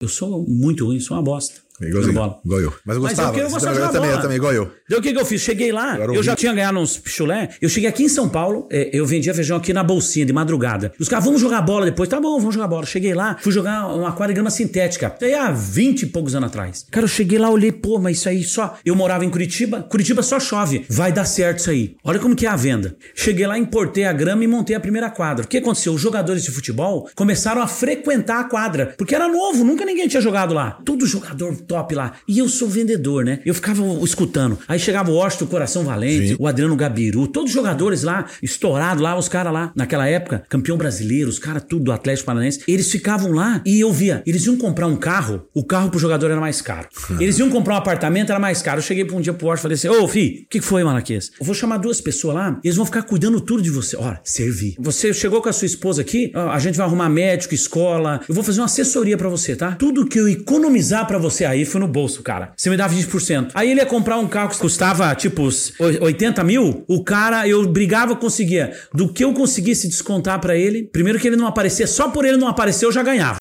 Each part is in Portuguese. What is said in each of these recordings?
Eu sou muito ruim, sou uma bosta. Igualzinho, igual eu. Mas eu Mas gostava. eu, eu gostava de eu também, bola. eu também, igual eu. Daí o que, que eu fiz? Cheguei lá, Eu já tinha ganhado uns pichulé. Eu cheguei aqui em São Paulo, é, eu vendia feijão aqui na bolsinha de madrugada. Os caras, vamos jogar bola depois. Tá bom, vamos jogar bola. Cheguei lá, fui jogar uma quadra de grama sintética. Isso aí há 20 e poucos anos atrás. Cara, eu cheguei lá, olhei, pô, mas isso aí só. Eu morava em Curitiba, Curitiba só chove. Vai dar certo isso aí. Olha como que é a venda. Cheguei lá, importei a grama e montei a primeira quadra. O que aconteceu? Os jogadores de futebol começaram a frequentar a quadra, porque era novo, nunca ninguém tinha jogado lá. Todo jogador top lá. E eu sou vendedor, né? Eu ficava escutando. Aí chegava o Washington Coração Valente, Sim. o Adriano Gabiru, todos os jogadores lá, estourados lá, os caras lá, naquela época, campeão brasileiro, os caras tudo do Atlético Paranaense, eles ficavam lá e eu via, eles iam comprar um carro, o carro pro jogador era mais caro. Eles iam comprar um apartamento, era mais caro. Eu cheguei um dia pro Washington e falei assim, ô, fi, o que que foi, Malaquias? Eu vou chamar duas pessoas lá, eles vão ficar cuidando tudo de você. Olha, servir. Você chegou com a sua esposa aqui, a gente vai arrumar médico, escola, eu vou fazer uma assessoria pra você, tá? Tudo que eu economizar pra você aí foi no bolso, cara. Você me dá 20%. Aí ele ia comprar um carro que custava, tipo, os 80 mil, o cara, eu brigava, conseguia. Do que eu conseguisse descontar pra ele, primeiro que ele não aparecia, só por ele não aparecer eu já ganhava.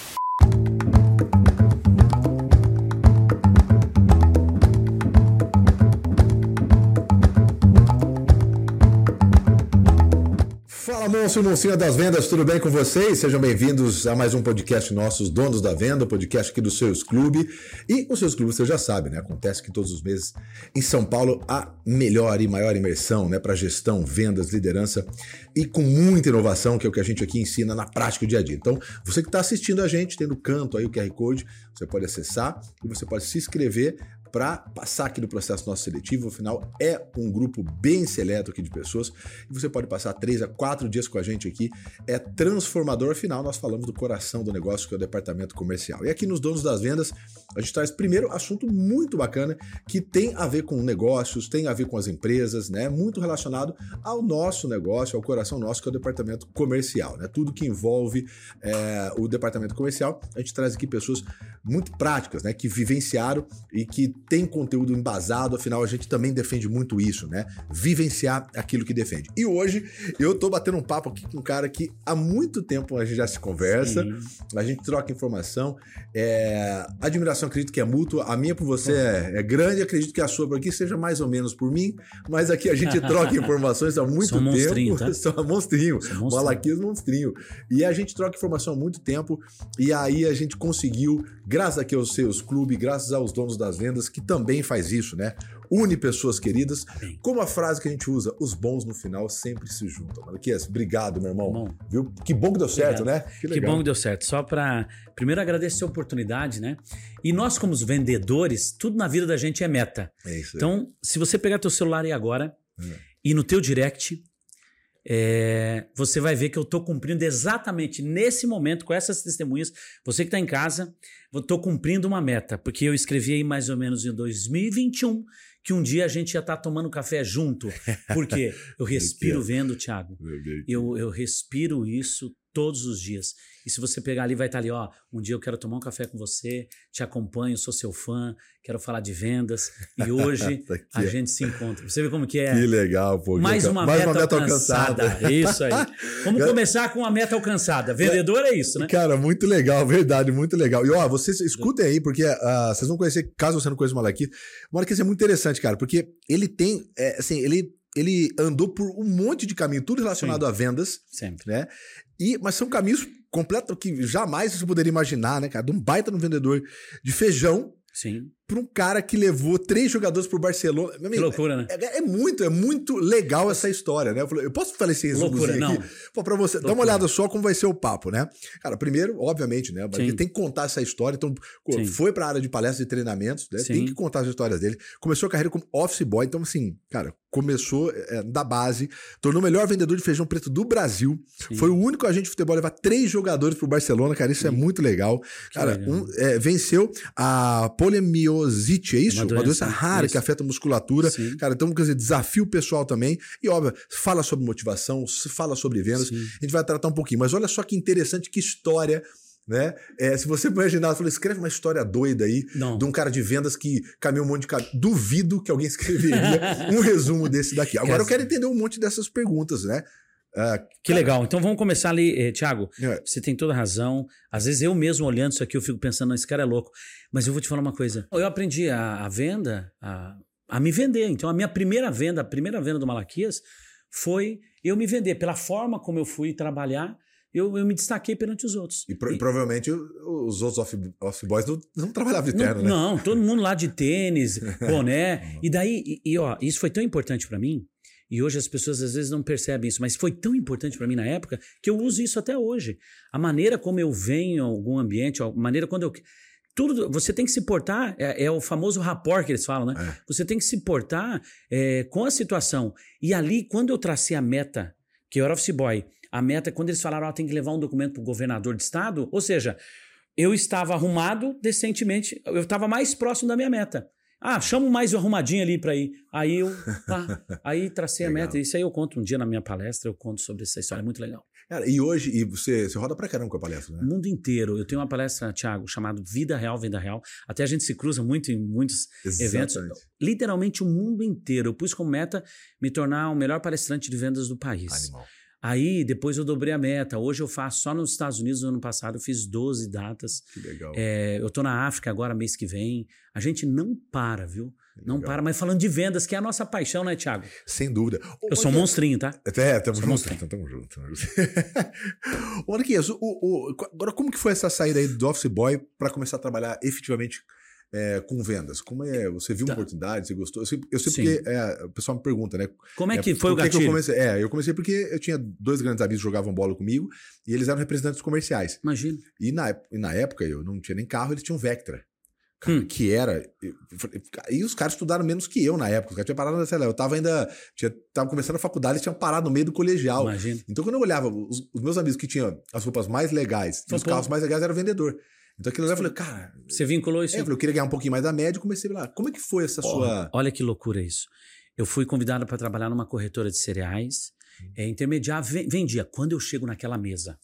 Fala, monstro, monstrinha das vendas, tudo bem com vocês? Sejam bem-vindos a mais um podcast nosso, Os Donos da Venda, podcast aqui do Seus Clube. E o Seus Clube, você já sabe, né? Acontece que todos os meses em São Paulo a melhor e maior imersão, né? Para gestão, vendas, liderança e com muita inovação, que é o que a gente aqui ensina na prática, o dia a dia. Então, você que está assistindo a gente, tem no canto aí o QR Code, você pode acessar e você pode se inscrever para passar aqui no processo nosso seletivo. Afinal, é um grupo bem seleto aqui de pessoas e você pode passar três a quatro dias com a gente aqui. É transformador. Afinal, nós falamos do coração do negócio, que é o departamento comercial. E aqui nos Donos das Vendas, a gente traz primeiro assunto muito bacana que tem a ver com negócios, tem a ver com as empresas, né? Muito relacionado ao nosso negócio, ao coração nosso, que é o departamento comercial, né? Tudo que envolve é, o departamento comercial. A gente traz aqui pessoas muito práticas, né? Que vivenciaram e que tem conteúdo embasado, afinal a gente também defende muito isso, né? Vivenciar aquilo que defende. E hoje eu tô batendo um papo aqui com um cara que há muito tempo a gente já se conversa, Sim. a gente troca informação, é... admiração acredito que é mútua, a minha por você é, é grande, acredito que a sua por aqui seja mais ou menos por mim, mas aqui a gente troca informações há muito Sou tempo. monstrinho, tá? Sou monstrinho, Sou monstrinho. Malaquias monstrinho. E a gente troca informação há muito tempo e aí a gente conseguiu, graças aqui aos seus clubes, graças aos donos das vendas, que também faz isso, né? Une pessoas queridas. Como a frase que a gente usa, os bons no final sempre se juntam. Malaquias, obrigado, meu irmão. Bom. Viu? Que bom que deu certo, né? Que bom que deu certo. Só para primeiro agradecer a oportunidade, né? E nós como os vendedores, tudo na vida da gente é meta. É isso aí. Então, se você pegar teu celular aí agora e no teu direct, é, você vai ver que eu tô cumprindo exatamente nesse momento com essas testemunhas. Você que tá em casa, tô cumprindo uma meta, porque eu escrevi aí mais ou menos em 2021 que um dia a gente ia estar tomando café junto. Porque eu respiro vendo, Thiago. Eu, eu respiro isso todos os dias. E se você pegar ali, vai estar ali, ó. Um dia eu quero tomar um café com você, te acompanho, sou seu fã, quero falar de vendas. E hoje Tá a gente se encontra. Você vê como que é. Que legal, pô. Mais uma, mais meta, uma meta alcançada. alcançada. Isso aí. Vamos começar com uma meta alcançada. Vendedor é isso, né? Cara, muito legal, verdade, muito legal. E ó, vocês escutem aí, porque ah, vocês vão conhecer, caso você não conheça o Malaquias, o Malaquias é muito interessante, cara, porque ele tem, é, assim, ele, ele andou por um monte de caminho, tudo relacionado a vendas, Sempre. né? E, mas são caminhos completos que jamais você poderia imaginar, né, cara? De um baita no vendedor de feijão Sim. Para um cara que levou três jogadores pro Barcelona. Meu Que amigo, loucura, né? é, é muito, é muito legal essa história, né? Eu, falei, eu posso falar esse resumozinho Loucura, aqui? não. Pô, pra você, dá uma Loucura. olhada só como vai ser o papo, né? Cara, primeiro, obviamente, né? Sim. tem que contar essa história. Então, Sim. foi pra área de palestras e treinamentos, né? Sim. Tem que contar as histórias dele. Começou a carreira como office boy, então, assim, cara, começou é, da base, tornou o melhor vendedor de feijão preto do Brasil. Sim. Foi o único agente de futebol a levar três jogadores pro Barcelona, cara. Isso é muito legal. Cara, legal. um, é, venceu a polimiosite, é isso? Uma Uma doença, doença, rara isso. que afeta a musculatura. Sim. Cara, então, quer dizer, desafio pessoal também. E, óbvio, fala sobre motivação, fala sobre vendas. Sim. A gente vai tratar um pouquinho. Mas olha só que interessante, que história, né? É, se você imaginar, falou, escreve uma história doida aí Não. de um cara de vendas que caminhou um monte de caminho. Duvido que alguém escreveria um resumo desse daqui. Agora eu quero entender um monte dessas perguntas, né? Ah, Que legal. Então vamos começar ali, eh, Thiago. É. Você tem toda a razão. Às vezes eu mesmo olhando isso aqui, eu fico pensando, não, esse cara é louco. Mas eu vou te falar uma coisa. Eu aprendi a, a venda, a, a me vender. Então a minha primeira venda, a primeira venda do Malaquias foi eu me vender. Pela forma como eu fui trabalhar, eu, eu me destaquei perante os outros. E, pro- e provavelmente os outros off, off não, não trabalhavam de Não, terno, né? não, todo mundo lá de tênis, boné. e daí, e, e, ó, isso foi tão importante pra mim. E hoje as pessoas às vezes não percebem isso, mas foi tão importante pra mim na época que eu uso isso até hoje. A maneira como eu venho em algum ambiente, a maneira quando eu. Tudo, você tem que se portar, é, é o famoso rapport que eles falam, né? É. Você tem que se portar é, com a situação. E ali, quando eu tracei a meta, que eu era office boy, a meta, quando eles falaram, ó, tem que levar um documento pro governador de estado, ou seja, eu estava arrumado decentemente, eu estava mais próximo da minha meta. Ah, chamo mais o arrumadinho ali para ir. Aí eu, tá, aí tracei a meta. Isso aí eu conto um dia na minha palestra, eu conto sobre essa história, é muito legal. Cara, e hoje, e você, você roda pra caramba com a palestra, né? O mundo inteiro. Eu tenho uma palestra, Thiago, chamada Vida Real, Venda Real. Até a gente se cruza muito em muitos eventos. Exatamente. Literalmente o mundo inteiro. Eu pus como meta me tornar o melhor palestrante de vendas do país. Animal. Aí depois eu dobrei a meta. Hoje eu faço só nos Estados Unidos. No ano passado eu fiz 12 datas. Que legal. É, eu tô na África agora, mês que vem. A gente não para, viu? Não Legal. para. Mas falando de vendas, que é a nossa paixão, né, Thiago? Sem dúvida. Eu sou um monstrinho, tá? Até, tamo junto. monstrinho. Então, tamo junto. tamo junto. Ô, Marquinhos, o, o, agora como que foi essa saída aí do Office Boy pra começar a trabalhar efetivamente é, com vendas? Como é? Você viu uma Tá. oportunidade? Você gostou? Eu sei, eu sei porque é, o pessoal me pergunta, né? Como é, É, que foi o por que gatilho? eu comecei? É, eu comecei porque eu tinha dois grandes amigos que jogavam bola comigo e eles eram representantes comerciais. Imagina. E na, e na época eu não tinha nem carro, eles tinham Vectra. Cara, Hum. Que era. E os caras estudaram menos que eu na época. Os caras tinham parado, sei lá, eu tava ainda. Tinha, tava começando a faculdade, eles tinham parado no meio do colegial. Imagina. Então, quando eu olhava os, os meus amigos que tinham as roupas mais legais os carros mais legais, era vendedor. Então, aquilo lá eu falei, cara. Você vinculou isso? É, eu, falei, eu queria ganhar um pouquinho mais da média e comecei lá. Como é que foi essa sua. Olha que loucura isso. Eu fui convidado para trabalhar numa corretora de cereais, Hum. é, intermediar, ve- vendia. Quando eu chego naquela mesa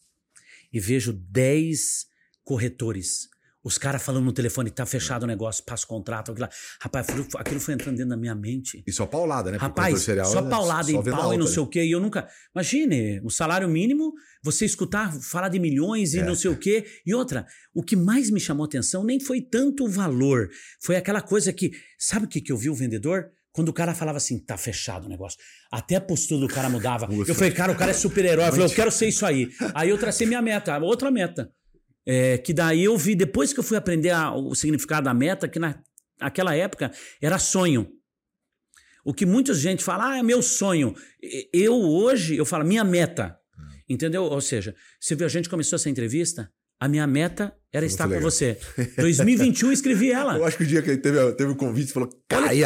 e vejo 10 corretores, os caras falando no telefone, tá fechado o negócio, passa o contrato, aquilo, lá. rapaz, aquilo, foi entrando dentro da minha mente. E só paulada, né? Porque Rapaz, cereal só é paulada só em pau e não né? sei o quê. E eu nunca. Imagine, o salário mínimo, você escutar falar de milhões e É. não sei o quê. E outra, o que mais me chamou atenção nem foi tanto o valor, foi aquela coisa que. Sabe o que, que eu vi o vendedor? Quando o cara falava assim, tá fechado o negócio. Até a postura do cara mudava. Eu falei, cara, o cara é super-herói. Eu falei, eu quero ser isso aí. Aí eu tracei minha meta, outra meta. É, que daí eu vi, depois que eu fui aprender a- o significado da meta, que na, naquela época era sonho. O que muita gente fala, ah, é meu sonho. Eu hoje, eu falo, minha meta. Entendeu? Ou seja, você viu, a gente começou essa entrevista, a minha meta era estar muito com legal. você. 2021 eu escrevi ela. Eu acho que o dia que teve, teve o convite, você falou, cara, aí,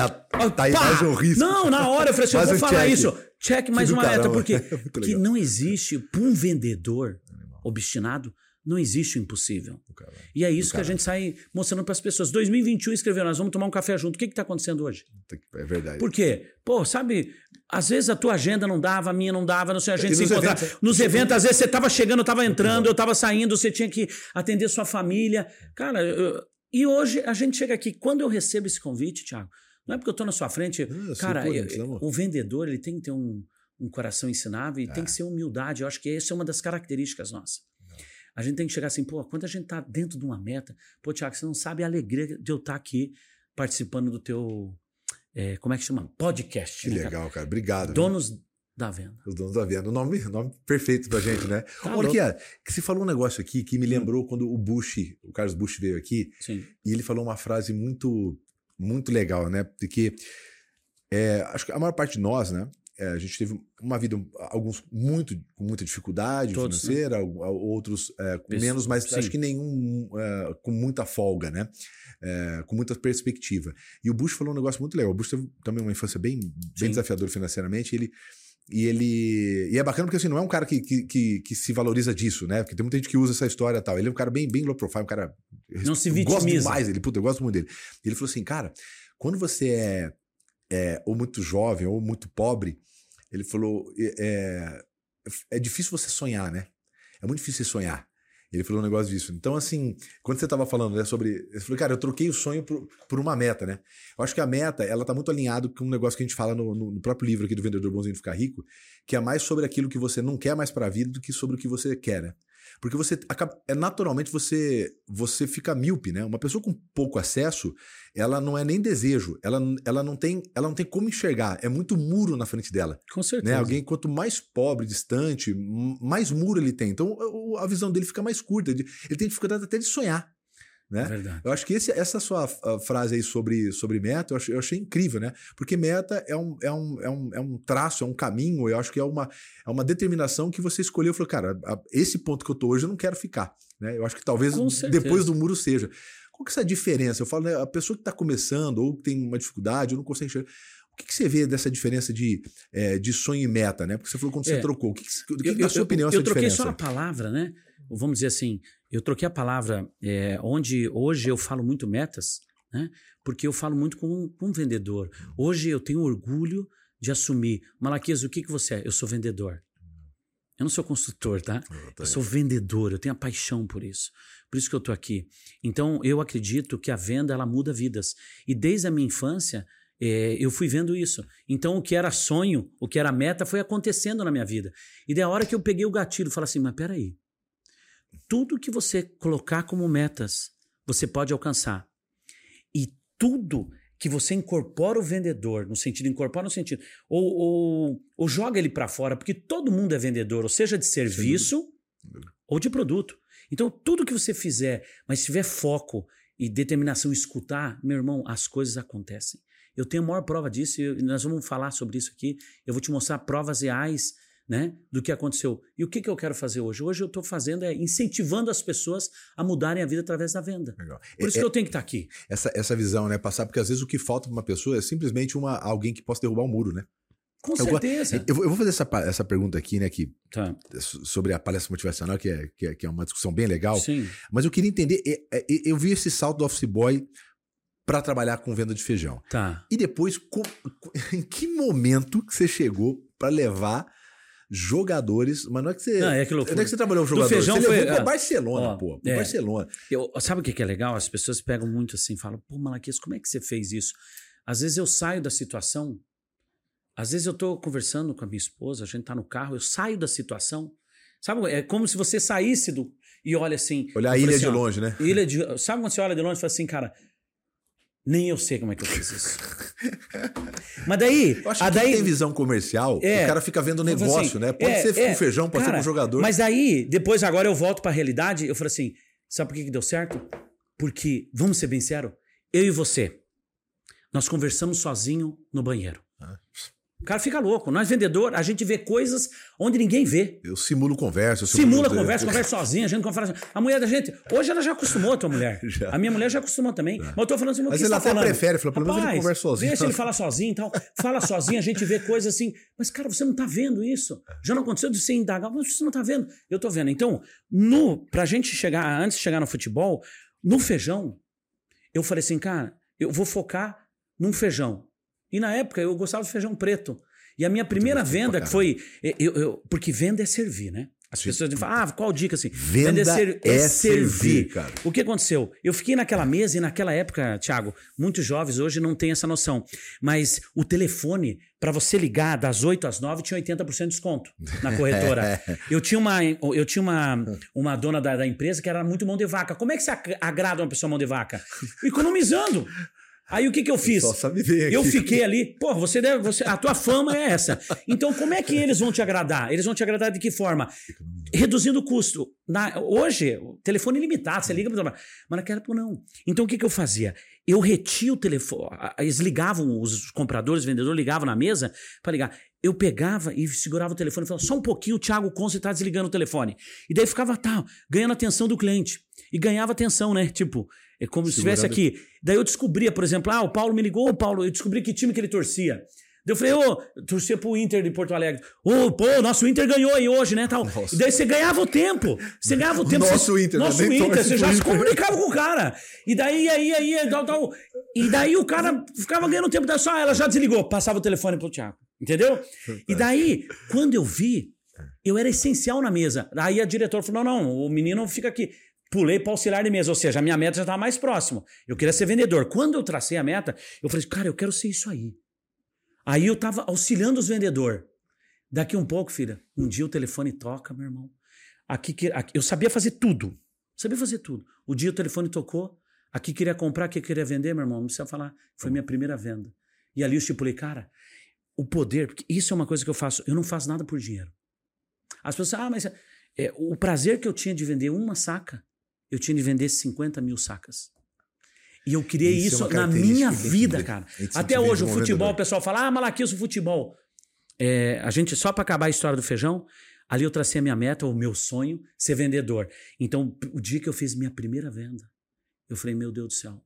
tá aí mais um risco. Não, na hora eu falei assim, eu vou um falar check. isso. Check mais uma meta, caramba. porque Muito que legal. não existe, para um vendedor obstinado, não existe o impossível. Cara, E é isso que a caramba. gente sai mostrando para as pessoas. 2021 escreveu, nós vamos tomar um café junto. O que está acontecendo hoje? É verdade. Por quê? Pô, sabe, às vezes a tua agenda não dava, a minha não dava, não sei, a gente E se nos encontrava. eventos- Nos eventos, às vezes você tava chegando, eu tava entrando, eu tava saindo, você tinha que atender sua família. Cara, eu- e hoje a gente chega aqui, quando eu recebo esse convite, Thiago, não é porque eu tô na sua frente, Ah, eu cara, eu- gente, não. o vendedor, ele tem que ter um, um coração ensinável e tem que ser humildade. Eu acho que essa é uma das características nossas. A gente tem que chegar assim, pô, quando a gente tá dentro de uma meta, pô, Thiago, você não sabe a alegria de eu estar aqui participando do teu, é, como é que chama? Podcast. Que né, cara? legal, cara. Obrigado. viu? Donos da venda. Os donos da venda. O nome, nome perfeito pra gente, né? Tá Olha. Hum. aqui, que você falou um negócio aqui que me lembrou quando o Bush, o Carlos Bush veio aqui, Sim. e ele falou uma frase muito, muito legal, né? Porque é, acho que a maior parte de nós, né? É, a gente teve uma vida, alguns muito, com muita dificuldade Todos, né? financeira, al- outros é, com Isso, menos, mas sim. acho que nenhum é, com muita folga, né? É, com muita perspectiva. E o Bush falou um negócio muito legal. O Bush teve também uma infância bem, bem Sim. desafiadora financeiramente. E ele, e ele. E é bacana porque assim, não é um cara que, que, que, que se valoriza disso, né? Porque tem muita gente que usa essa história e tal. Ele é um cara bem, bem low profile, um cara. Não se eu Gosto vitimiza. demais dele, puta, eu gosto muito dele. E ele falou assim, cara, quando você é, é ou muito jovem ou muito pobre, ele falou, é, é, é difícil você sonhar, né? É muito difícil você sonhar. Ele falou um negócio disso. Então, assim, quando você estava falando né, sobre. Você falou, cara, eu troquei o sonho por, por, uma meta, né? Eu acho que a meta, ela tá muito alinhado com um negócio que a gente fala no, no, no próprio livro aqui do Vendedor Bonzinho Ficar Rico, que é mais sobre aquilo que você não quer mais para a vida do que sobre o que você quer, né? Porque você acaba, é naturalmente você você fica míope, né? Uma pessoa com pouco acesso, ela não é nem desejo, ela, ela não tem ela não tem como enxergar, é muito muro na frente dela. Com certeza. Né? Alguém quanto mais pobre, distante, mais muro ele tem. Então a visão dele fica mais curta, ele tem dificuldade até de sonhar. Né? Verdade. Eu acho que esse, essa sua frase aí sobre, sobre meta, eu achei, eu achei, incrível, né? Porque meta é um, é, um, é, um, é um traço, é um caminho, eu acho que é uma, é uma determinação que você escolheu. Falou, cara, esse ponto que eu tô hoje eu não quero ficar. Né? Eu acho que talvez depois do muro seja. Qual que é essa diferença? Eu falo, né, a pessoa que está começando ou que tem uma dificuldade ou não consegue enxergar. O que, que, você vê dessa diferença de, é, de sonho e meta, né? Porque você falou quando é, você trocou. O que, que, que eu, na sua opinião, eu, eu essa troquei diferença? só a palavra, né? Vamos dizer assim, eu troquei a palavra é, onde hoje eu falo muito metas, né? Porque eu falo muito com, com um vendedor. Hoje eu tenho orgulho de assumir. Malaquias, o que, que você é? Eu sou vendedor. Eu não sou construtor, tá? Eu sou vendedor, eu tenho a paixão por isso. Por isso que eu tô aqui. Então, eu acredito que a venda, ela muda vidas. E desde a minha infância, é, eu fui vendo isso. Então, o que era sonho, o que era meta, foi acontecendo na minha vida. E da hora que eu peguei o gatilho, falei assim, mas peraí, tudo que você colocar como metas, você pode alcançar. E tudo que você incorpora o vendedor, no sentido, incorpora no sentido, ou, ou, ou joga ele para fora, porque todo mundo é vendedor, ou seja, de serviço ou de produto. Então, tudo que você fizer, mas tiver foco e determinação, escutar, meu irmão, as coisas acontecem. Eu tenho a maior prova disso, e nós vamos falar sobre isso aqui. Eu vou te mostrar provas reais né, do que aconteceu. E o que, que eu quero fazer hoje? Hoje eu estou fazendo é incentivando as pessoas a mudarem a vida através da venda. Legal. Por isso é, que eu tenho que estar tá aqui. Essa, essa visão, né? Passar, porque às vezes o que falta para uma pessoa é simplesmente uma, alguém que possa derrubar o um muro, né? Com eu certeza. Vou, eu, vou fazer essa, essa pergunta aqui, né, que, tá. sobre a palestra motivacional, que é, que é, que, é, uma discussão bem legal. Sim. Mas eu queria entender, eu vi esse salto do office boy para trabalhar com venda de feijão. Tá. E depois, com, em que momento que você chegou para levar jogadores, mas não é que você. Não, é que loucura. Não é que você trabalhou com jogadores. feijão você foi, levou pra Barcelona, ó, pô. Pra é, Barcelona. Eu, sabe o que é legal? As pessoas pegam muito assim, falam, pô, Malaquias, como é que você fez isso? Às vezes eu saio da situação, às vezes eu tô conversando com a minha esposa, a gente tá no carro, eu saio da situação. Sabe, é como se você saísse do. E olha assim. Olhar a ilha assim, de longe, né? Ilha de. Sabe quando você olha de longe e fala assim, cara, nem eu sei como é que eu fiz isso. Mas daí. Eu acho que daí, tem visão comercial, é, o cara fica vendo negócio, assim, né? Pode é, ser é, com feijão, pode cara, ser com jogador. Mas daí, depois agora eu volto para a realidade, eu falo assim: sabe por que, que deu certo? Porque, vamos ser bem sério, eu e você, nós conversamos sozinho no banheiro. O cara fica louco. Nós, vendedor, a gente vê coisas onde ninguém vê. Eu simulo conversa. Eu Simula conversa, conversa sozinha, a gente conversa. A mulher da gente, hoje ela já acostumou, a tua mulher. Já. A minha mulher já acostumou também. Mas eu tô falando assim, mas ela tá até falando? prefere, fala, pelo menos ele conversa sozinho. Deixa ele falar sozinho e tal. Fala sozinho, a gente vê coisas assim. Mas, cara, você não tá vendo isso. Já não aconteceu de você indagar, mas você não tá vendo. Eu tô vendo. Então, no, pra gente chegar, antes de chegar no futebol, no feijão, eu falei assim, cara, eu vou focar num feijão. E na época eu gostava de feijão preto. E a minha primeira venda, que foi. Eu, eu, porque venda é servir, né? As Sim. pessoas falam, ah, qual dica assim? Venda, venda é, ser, é, é servir. servir cara. O que aconteceu? Eu fiquei naquela mesa e naquela época, Thiago, muitos jovens hoje não têm essa noção. Mas o telefone, para você ligar das 8 às 9, tinha 80% de desconto na corretora. eu tinha uma, eu tinha uma, uma dona da, da, empresa que era muito mão de vaca. Como é que você agrada uma pessoa mão de vaca? Economizando. Aí o que, que eu fiz? Eu fiquei ali, pô, você deve. Você, a tua fama é essa. Então, como é que eles vão te agradar? Eles vão te agradar de que forma? Reduzindo o custo. Na, hoje, telefone ilimitado, você liga para mas naquela época não. Então o que, que eu fazia? Eu retia o telefone. Eles ligavam, os compradores, os vendedores ligavam na mesa para ligar. Eu pegava e segurava o telefone e falava, só um pouquinho, o Thiago Conce está desligando o telefone. E daí ficava tal, tá, ganhando atenção do cliente. E ganhava atenção, né? Tipo, é como se estivesse aqui. Daí eu descobria, por exemplo, ah, o Paulo me ligou, o Paulo, eu descobri que time que ele torcia. Daí eu falei, ô, oh, torcia pro Inter de Porto Alegre. Ô, oh, pô, nosso Inter ganhou aí hoje, né? Tal. E daí você ganhava o tempo. Você ganhava o tempo. Nosso você, Inter, Nosso né? Inter, você já se comunicava com o cara. E daí, aí, aí, tal, tal. E daí o cara ficava ganhando tempo. Só ela já desligou, passava o telefone pro Thiago. Entendeu? E daí, quando eu vi Eu era essencial na mesa. Aí a diretora falou: não, não, o menino fica aqui. Pulei para auxiliar de mesa, ou seja, a minha meta já estava mais próximo. Eu queria ser vendedor. Quando eu tracei a meta, eu falei, cara, eu quero ser isso aí. Aí eu estava auxiliando os vendedores. Daqui um pouco, filha, um dia o telefone toca, meu irmão. Aqui, aqui eu sabia fazer tudo. Sabia fazer tudo. O dia o telefone tocou, aqui queria comprar, aqui queria vender, meu irmão. Não precisa falar. Foi minha primeira venda. E ali eu estipulei, cara, o poder, porque isso é uma coisa que eu faço. Eu não faço nada por dinheiro. As pessoas, ah, mas é, o prazer que eu tinha de vender uma saca, eu tinha de vender 50 mil sacas. E eu criei isso, isso é na minha vida, cara. Até hoje, o futebol, o pessoal fala, ah, Malaquias, o futebol. É, a gente, só para acabar a história do feijão, ali eu tracei a minha meta, o meu sonho, ser vendedor. Então, o dia que eu fiz minha primeira venda, eu falei, meu Deus do céu,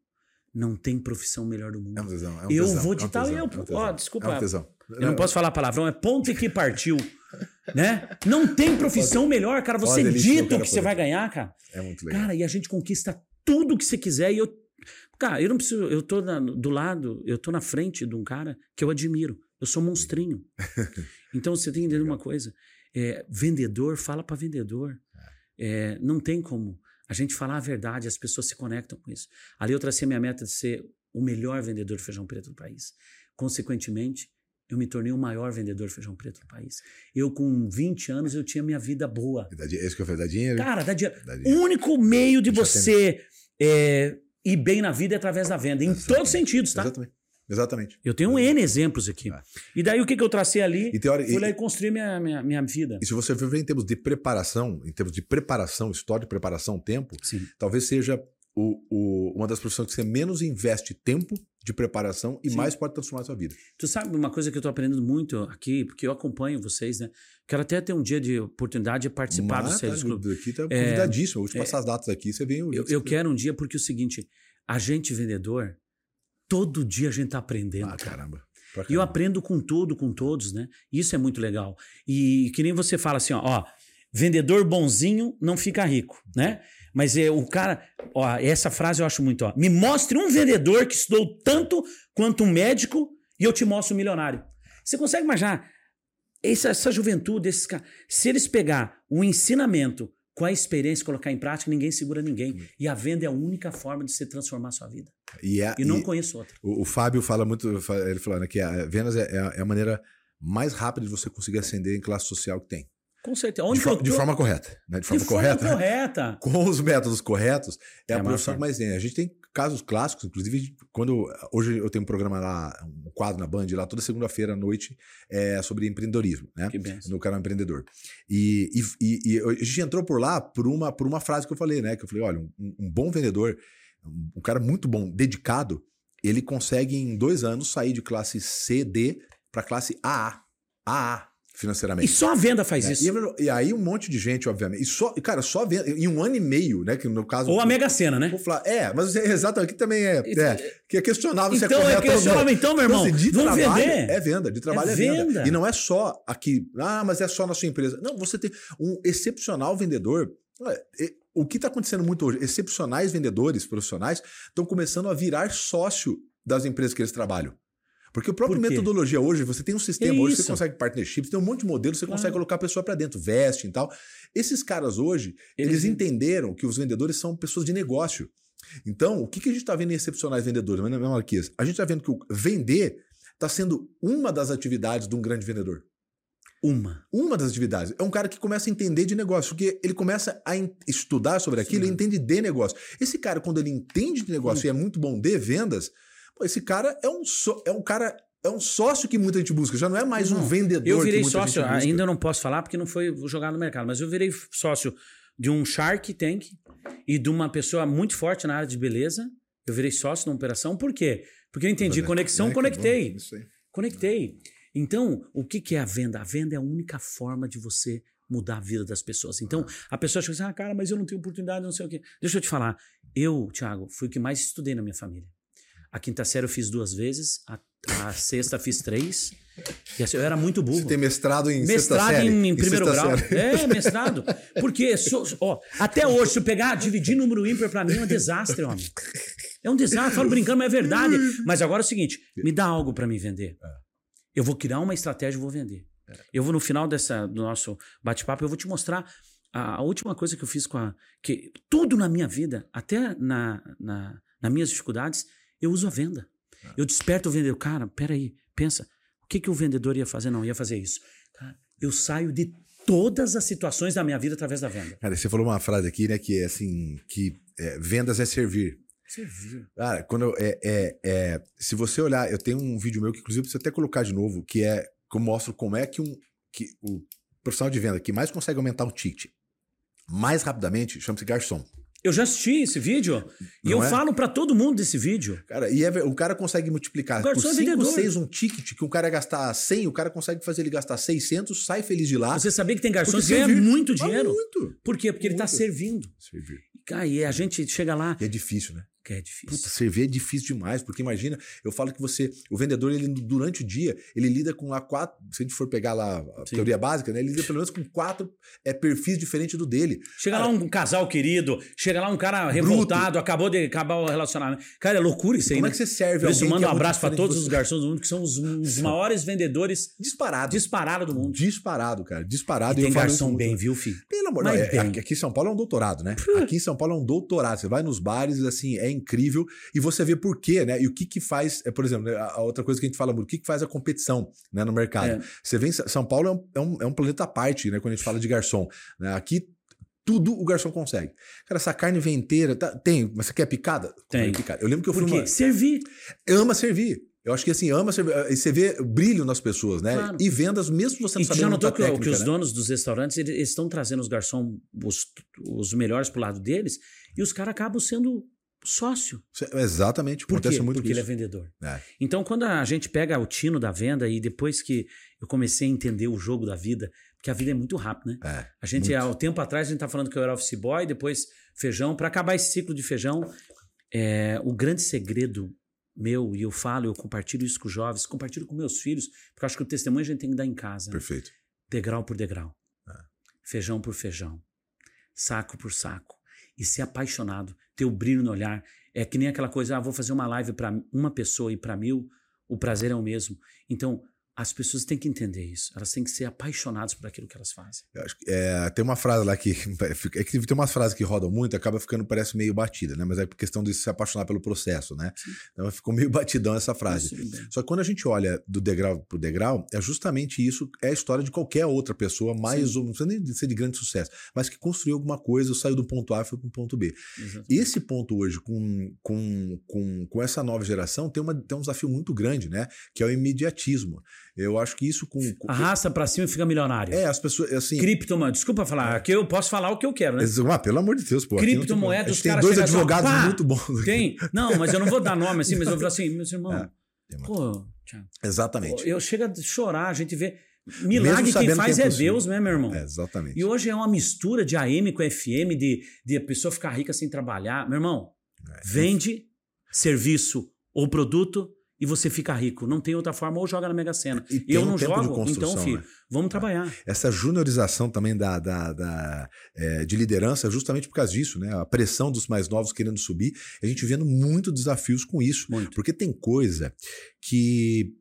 não tem profissão melhor do mundo. É um tesão, é um eu tesão, vou de é um tal, tesão, eu, é ó, desculpa, é um tesão. eu não posso falar palavrão, é ponto e que partiu, né? Não tem profissão melhor, cara, você Olha, delícia, eu dita o quero que você vai ganhar, cara. É muito legal. Cara, e a gente conquista tudo que você quiser e eu Cara, eu não preciso, eu tô na- do lado, eu tô na frente de um cara que eu admiro. Eu sou monstrinho. Então você tem que entender uma coisa, é, vendedor fala para vendedor. É, não tem como a gente falar a verdade, as pessoas se conectam com isso. Ali eu tracei minha meta de ser o melhor vendedor de feijão preto do país. Consequentemente, eu me tornei o maior vendedor de feijão preto do país. Eu com 20 anos eu tinha minha vida boa. Di- Esse que eu falei, dá dinheiro? Cara, dá dinheiro. O único meio de você é, ir bem na vida é através da venda, em Exatamente. todos os sentidos, tá? Exatamente. Exatamente. Eu tenho um N exemplos aqui. É. E daí o que, que eu tracei ali? E tem hora- Fui lá e construí minha, minha, minha vida. E se você for ver em termos de preparação, em termos de preparação, história de preparação, tempo, Sim. talvez seja o, o- uma das profissões que você menos investe tempo de preparação e Sim. mais pode transformar a sua vida. Tu sabe uma coisa que eu tô aprendendo muito aqui, porque eu acompanho vocês, né? Quero até ter um dia de oportunidade de participar do Mas, Sales Club. aqui tá É, convidadíssimo. Eu vou te passar as datas aqui, você vem. Eu, eu quero um dia porque é o seguinte, a gente vendedor, todo dia a gente tá aprendendo, Ah, cara. caramba. Pra E eu caramba. aprendo com tudo, com todos, né? Isso é muito legal. E que nem você fala assim, ó, ó, vendedor bonzinho não fica rico, né? Mas é o cara, ó, essa frase eu acho muito, ó. Me mostre um vendedor que estudou tanto quanto um médico e eu te mostro um milionário. Você consegue imaginar essa, essa juventude, esses caras, se eles pegar o ensinamento com a experiência colocar em prática, ninguém segura ninguém. E a venda é a única forma de você transformar a sua vida. E, é- E não e conheço outra. o, o Fábio fala muito, ele falou né, que a vendas é, é a- é a maneira mais rápida de você conseguir ascender em classe social que tem. Com certeza. De, Onde for- que eu de forma correta. Né? De de forma forma correta. né? correta. com os métodos corretos, é, É a a profissão que mais tem. A gente tem casos clássicos, inclusive, quando hoje eu tenho um programa lá, um quadro na Band, lá toda segunda-feira à noite, é sobre empreendedorismo, né? Que benção. No canal Empreendedor. E, e, e- a gente entrou por lá por uma, por uma frase que eu falei, né? Que eu falei: olha, um, um bom vendedor, um, um cara muito bom, dedicado, ele consegue em dois anos sair de classe C, D para classe AA. AA, E financeiramente. só a venda faz né? isso. E, e aí um monte de gente, obviamente. E só, e, cara, só vendo, em um ano e meio, né? Que no caso. Ou a Mega Sena, né? Vou falar, é, mas é, exato, aqui também é, Isso- é, que é questionável se é Então, é correto não. questionável. Então, meu irmão, assim, de vamos trabalho vender. É venda, de trabalho é, É venda. venda. E não é só aqui, ah, mas é só na sua empresa. Não, você tem um excepcional vendedor. E- O que está acontecendo muito hoje? Excepcionais vendedores profissionais estão começando a virar sócio das empresas que eles trabalham. Porque o próprio Por metodologia hoje, você tem um sistema É hoje, você consegue partnerships, tem um monte de modelos, você Claro. consegue colocar a pessoa para dentro, veste e tal. Esses caras hoje, eles, Eles- entenderam que os vendedores são pessoas de negócio. Então, o que, que a gente está vendo em excepcionais vendedores, né, Marquês? A gente está vendo que o vender está sendo uma das atividades de um grande vendedor. Uma. Uma das atividades. É um cara que começa a entender de negócio, porque ele começa a estudar sobre aquilo Sim. e entende de negócio. Esse cara, quando ele entende de negócio e é muito bom de vendas, pô, esse cara é um, só- é um cara. É um sócio que muita gente busca, já não é mais um Não, vendedor. Eu virei sócio, ainda não posso falar porque não foi jogado no mercado, mas eu virei sócio de um Shark Tank e de uma pessoa muito forte na área de beleza. Eu virei sócio na operação, por quê? Porque eu entendi conexão, É, conectei. aí. Conectei. Então, o que, que é a venda? A venda é a única forma de você mudar a vida das pessoas. Então, a pessoa acha assim, ah, cara, mas eu não tenho oportunidade, não sei o quê. Deixa eu te falar. Eu, Thiago, fui o que mais estudei na minha família. A quinta série eu fiz duas vezes, a, a sexta fiz três. E assim, eu era muito burro. Você tem mestrado em sexta Mestrado série? em, em primeiro grau. série. É, mestrado. Porque, so- ó, até hoje, se eu pegar, dividir número ímpar pra mim é um desastre, homem. É um desastre, falo brincando, mas é verdade. Mas agora é o seguinte: me dá algo pra me vender. Eu vou criar uma estratégia e vou vender. Eu vou no final dessa, do nosso bate-papo, eu vou te mostrar a, a última coisa que eu fiz com a. que Tudo na minha vida, até na, na, nas minhas dificuldades, eu uso a venda. Eu desperto o vendedor. Cara, peraí, pensa. O que, que o vendedor ia fazer? Não, ia fazer isso. Cara, eu saio de todas as situações da minha vida através da venda. Cara, você falou uma frase aqui, né, que é assim, que é, vendas é servir. Servir. Cara, quando eu, é, é, é, se você olhar, eu tenho um vídeo meu que inclusive precisa até colocar de novo, que é que eu mostro como é que um que o profissional de venda que mais consegue aumentar o ticket mais rapidamente chama-se garçom. Eu já assisti esse vídeo e eu é? falo pra todo mundo desse vídeo. Cara, e é o cara consegue multiplicar O por garçom é 5, vendedor. 6 um ticket que um cara gastar 100, o cara consegue fazer ele gastar 600, sai feliz de lá. Você sabia que tem garçom que ganha muito Ah, dinheiro? muito. Por quê? Porque ele tá Muito. servindo. Servir. Cara, e a gente chega lá, E é difícil, né? Que é difícil. Puta, servir é difícil demais, porque imagina, eu falo que você, o vendedor, ele durante o dia, ele lida com lá quatro, se a gente for pegar lá a Sim. teoria básica, né? Ele lida pelo menos com quatro é, perfis diferentes do dele. Chega Cara, lá um casal querido, chega lá um cara revoltado, acabou de acabar o relacionamento. Cara, é loucura isso aí, Como né? é que você serve Por isso, manda um é muito abraço pra diferente todos de os garçons do mundo, que são os, os maiores vendedores Disparado. disparados do mundo. Disparado, cara. Disparado. E eu tem garçom bem, viu, filho? Pelo amor Mas não, é- aqui em São Paulo é um doutorado, né? Aqui em São Paulo é um doutorado. Você vai nos bares, assim, é incrível. E você vê por quê, né? E o que que faz, é, por exemplo, né, a outra coisa que a gente fala muito, o que que faz a competição né, no mercado? É. Você vê São Paulo é um, é um, é um planeta à parte, né? Quando a gente fala de garçom. né? Aqui tudo o garçom consegue. Cara, essa carne vem inteira, tá- tem, mas você quer picada? Tem. Picada. Eu lembro que eu Por fui quê? uma... Servir. Ama servir. Eu acho que assim, ama servir. E você vê brilho nas pessoas, né? Claro. E vendas, mesmo você não sabendo já notou que, técnica, que os né? donos dos restaurantes eles eles estão trazendo os garçons, os, os melhores pro lado deles, e os caras acabam sendo sócio. Exatamente, Por acontece quê? muito Porque ele é isso. vendedor. É. Então, quando a gente pega o tino da venda e depois que eu comecei a entender o jogo da vida, porque a vida é muito rápida, né? É, A gente, muito. há um tempo atrás, a gente tá falando que eu era office boy, depois feijão. Para acabar esse ciclo de feijão, é, o grande segredo meu, e eu falo, eu compartilho isso com os jovens, compartilho com meus filhos, porque eu acho que o testemunho a gente tem que dar em casa. Perfeito. Degrau por degrau. Ah. Feijão por feijão. Saco por saco. E ser apaixonado, ter o brilho no olhar. É que nem aquela coisa, ah, vou fazer uma live para uma pessoa e para mil, o prazer é o mesmo. Então, as pessoas têm que entender isso. Elas têm que ser apaixonadas por aquilo que elas fazem. Eu acho que, é, tem uma frase lá que. É que tem umas frases que rodam muito, acaba ficando, parece meio batida, né? Mas é questão de se apaixonar pelo processo, né? Então ficou meio batidão essa frase. Só que quando a gente olha do degrau pro degrau, é justamente isso, é a história de qualquer outra pessoa, mais ou não precisa nem ser de grande sucesso, mas que construiu alguma coisa, saiu do ponto A e foi pro ponto B. Exatamente. Esse ponto hoje, com, com, com, com essa nova geração, tem, uma, tem um desafio muito grande, né? Que é o imediatismo. Eu acho que isso com. com Arrasta pra cima e fica milionário. é, as pessoas, assim. Criptomoeda. Desculpa falar, aqui eu posso falar o que eu quero, né? Ah, pelo amor de Deus, pô. Criptomoeda, os gente tem caras dois assim, advogados pá, muito bons. Tem. Não, mas eu não vou dar nome assim, mas eu vou falar assim, meus irmãos. É, Pô, Thiago, Exatamente. eu chego a chorar, a gente vê. Milagre quem faz é é. Deus, né, meu irmão? É, exatamente. E hoje é uma mistura de AM com FM, de, de a pessoa ficar rica sem trabalhar. Meu irmão, É. vende serviço ou produto e você fica rico. Não tem outra forma, ou joga na Mega Sena. E Eu um não jogo, então, filho, né? vamos trabalhar. Essa juniorização também da, da, da, é, de liderança é justamente por causa disso, né? A pressão dos mais novos querendo subir. A gente vendo muito desafios com isso. Muito. Porque tem coisa que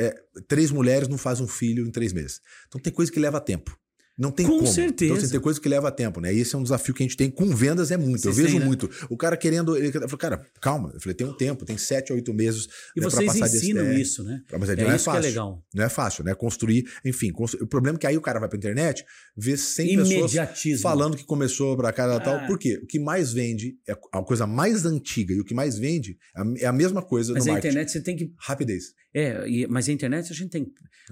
é, três mulheres não fazem um filho em três meses. Então tem coisa que leva tempo. Não tem Com como. certeza. Então assim, tem coisa que leva tempo, né? E esse é um desafio que a gente tem com vendas, é muito. eu Vocês vejo têm, né? muito. O cara querendo. Ele falou, cara, calma. Eu falei, tem um tempo, tem sete a oito meses. E né, pra vocês passar desse- ensinam é, isso, né? Mas é, É não é isso que é fácil. legal. Não é fácil, né? Construir, enfim. constru- O problema é que aí o cara vai pra internet, vê 100 pessoas falando que começou pra e Ah. tal. Por quê? O que mais vende é a coisa mais antiga e o que mais vende é a- é a mesma coisa Mas no a marketing. internet você tem que Rapidez. É, mas a internet a gente tem.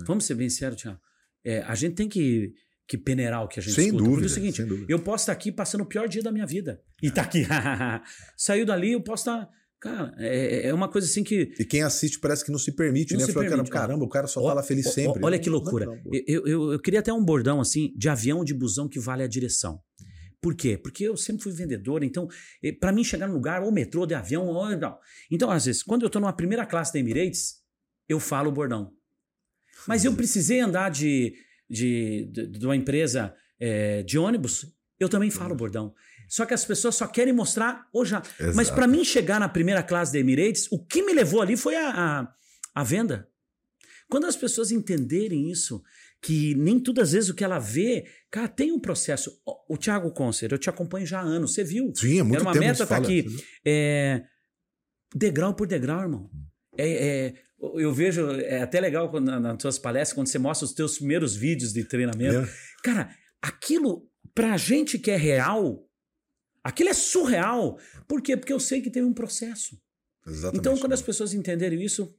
Vamos ser bem sérios, Tiago. É, a gente tem que, que peneirar o que a gente Sem escuta. Porque é dúvida, o seguinte, sem dúvida. eu posso estar aqui passando o pior dia da minha vida. E tá aqui. Saiu dali, eu posso estar. Cara, é, é uma coisa assim que. E quem assiste parece que não se permite, Não né? se Fala, permite, caramba, caramba, o cara só Ó, tá lá feliz ó, sempre. Olha que Não, loucura. não, não, pô. Eu, eu, eu queria até um bordão assim de avião de busão que vale a direção. Por quê? Porque eu sempre fui vendedor, então, eh, pra mim chegar num lugar, ou metrô, de avião, ou. Não. Então, às vezes, quando eu tô numa primeira classe da Emirates, eu falo o bordão. Mas eu precisei andar de, de, de, de uma empresa eh, de ônibus, eu também falo o bordão. Só que as pessoas só querem mostrar ou já. Mas Exato. pra mim chegar na primeira classe da Emirates, o que me levou ali foi a, a, a venda. Quando as pessoas entenderem isso, que nem tudo às vezes o que ela vê, cara, tem um processo. O, o Thiago Concer, eu te acompanho já há anos, você viu? Sim, é muito Era uma tempo meta, que tá fala, aqui. né? É, degrau por degrau, irmão. É, é, eu vejo, é até legal quando, na- nas suas palestras, quando você mostra os teus primeiros vídeos de treinamento. É. Cara, aquilo, pra gente que é real, aquilo é surreal. Por quê? Porque eu sei que teve um processo. Exatamente. Então, quando as pessoas entenderem isso.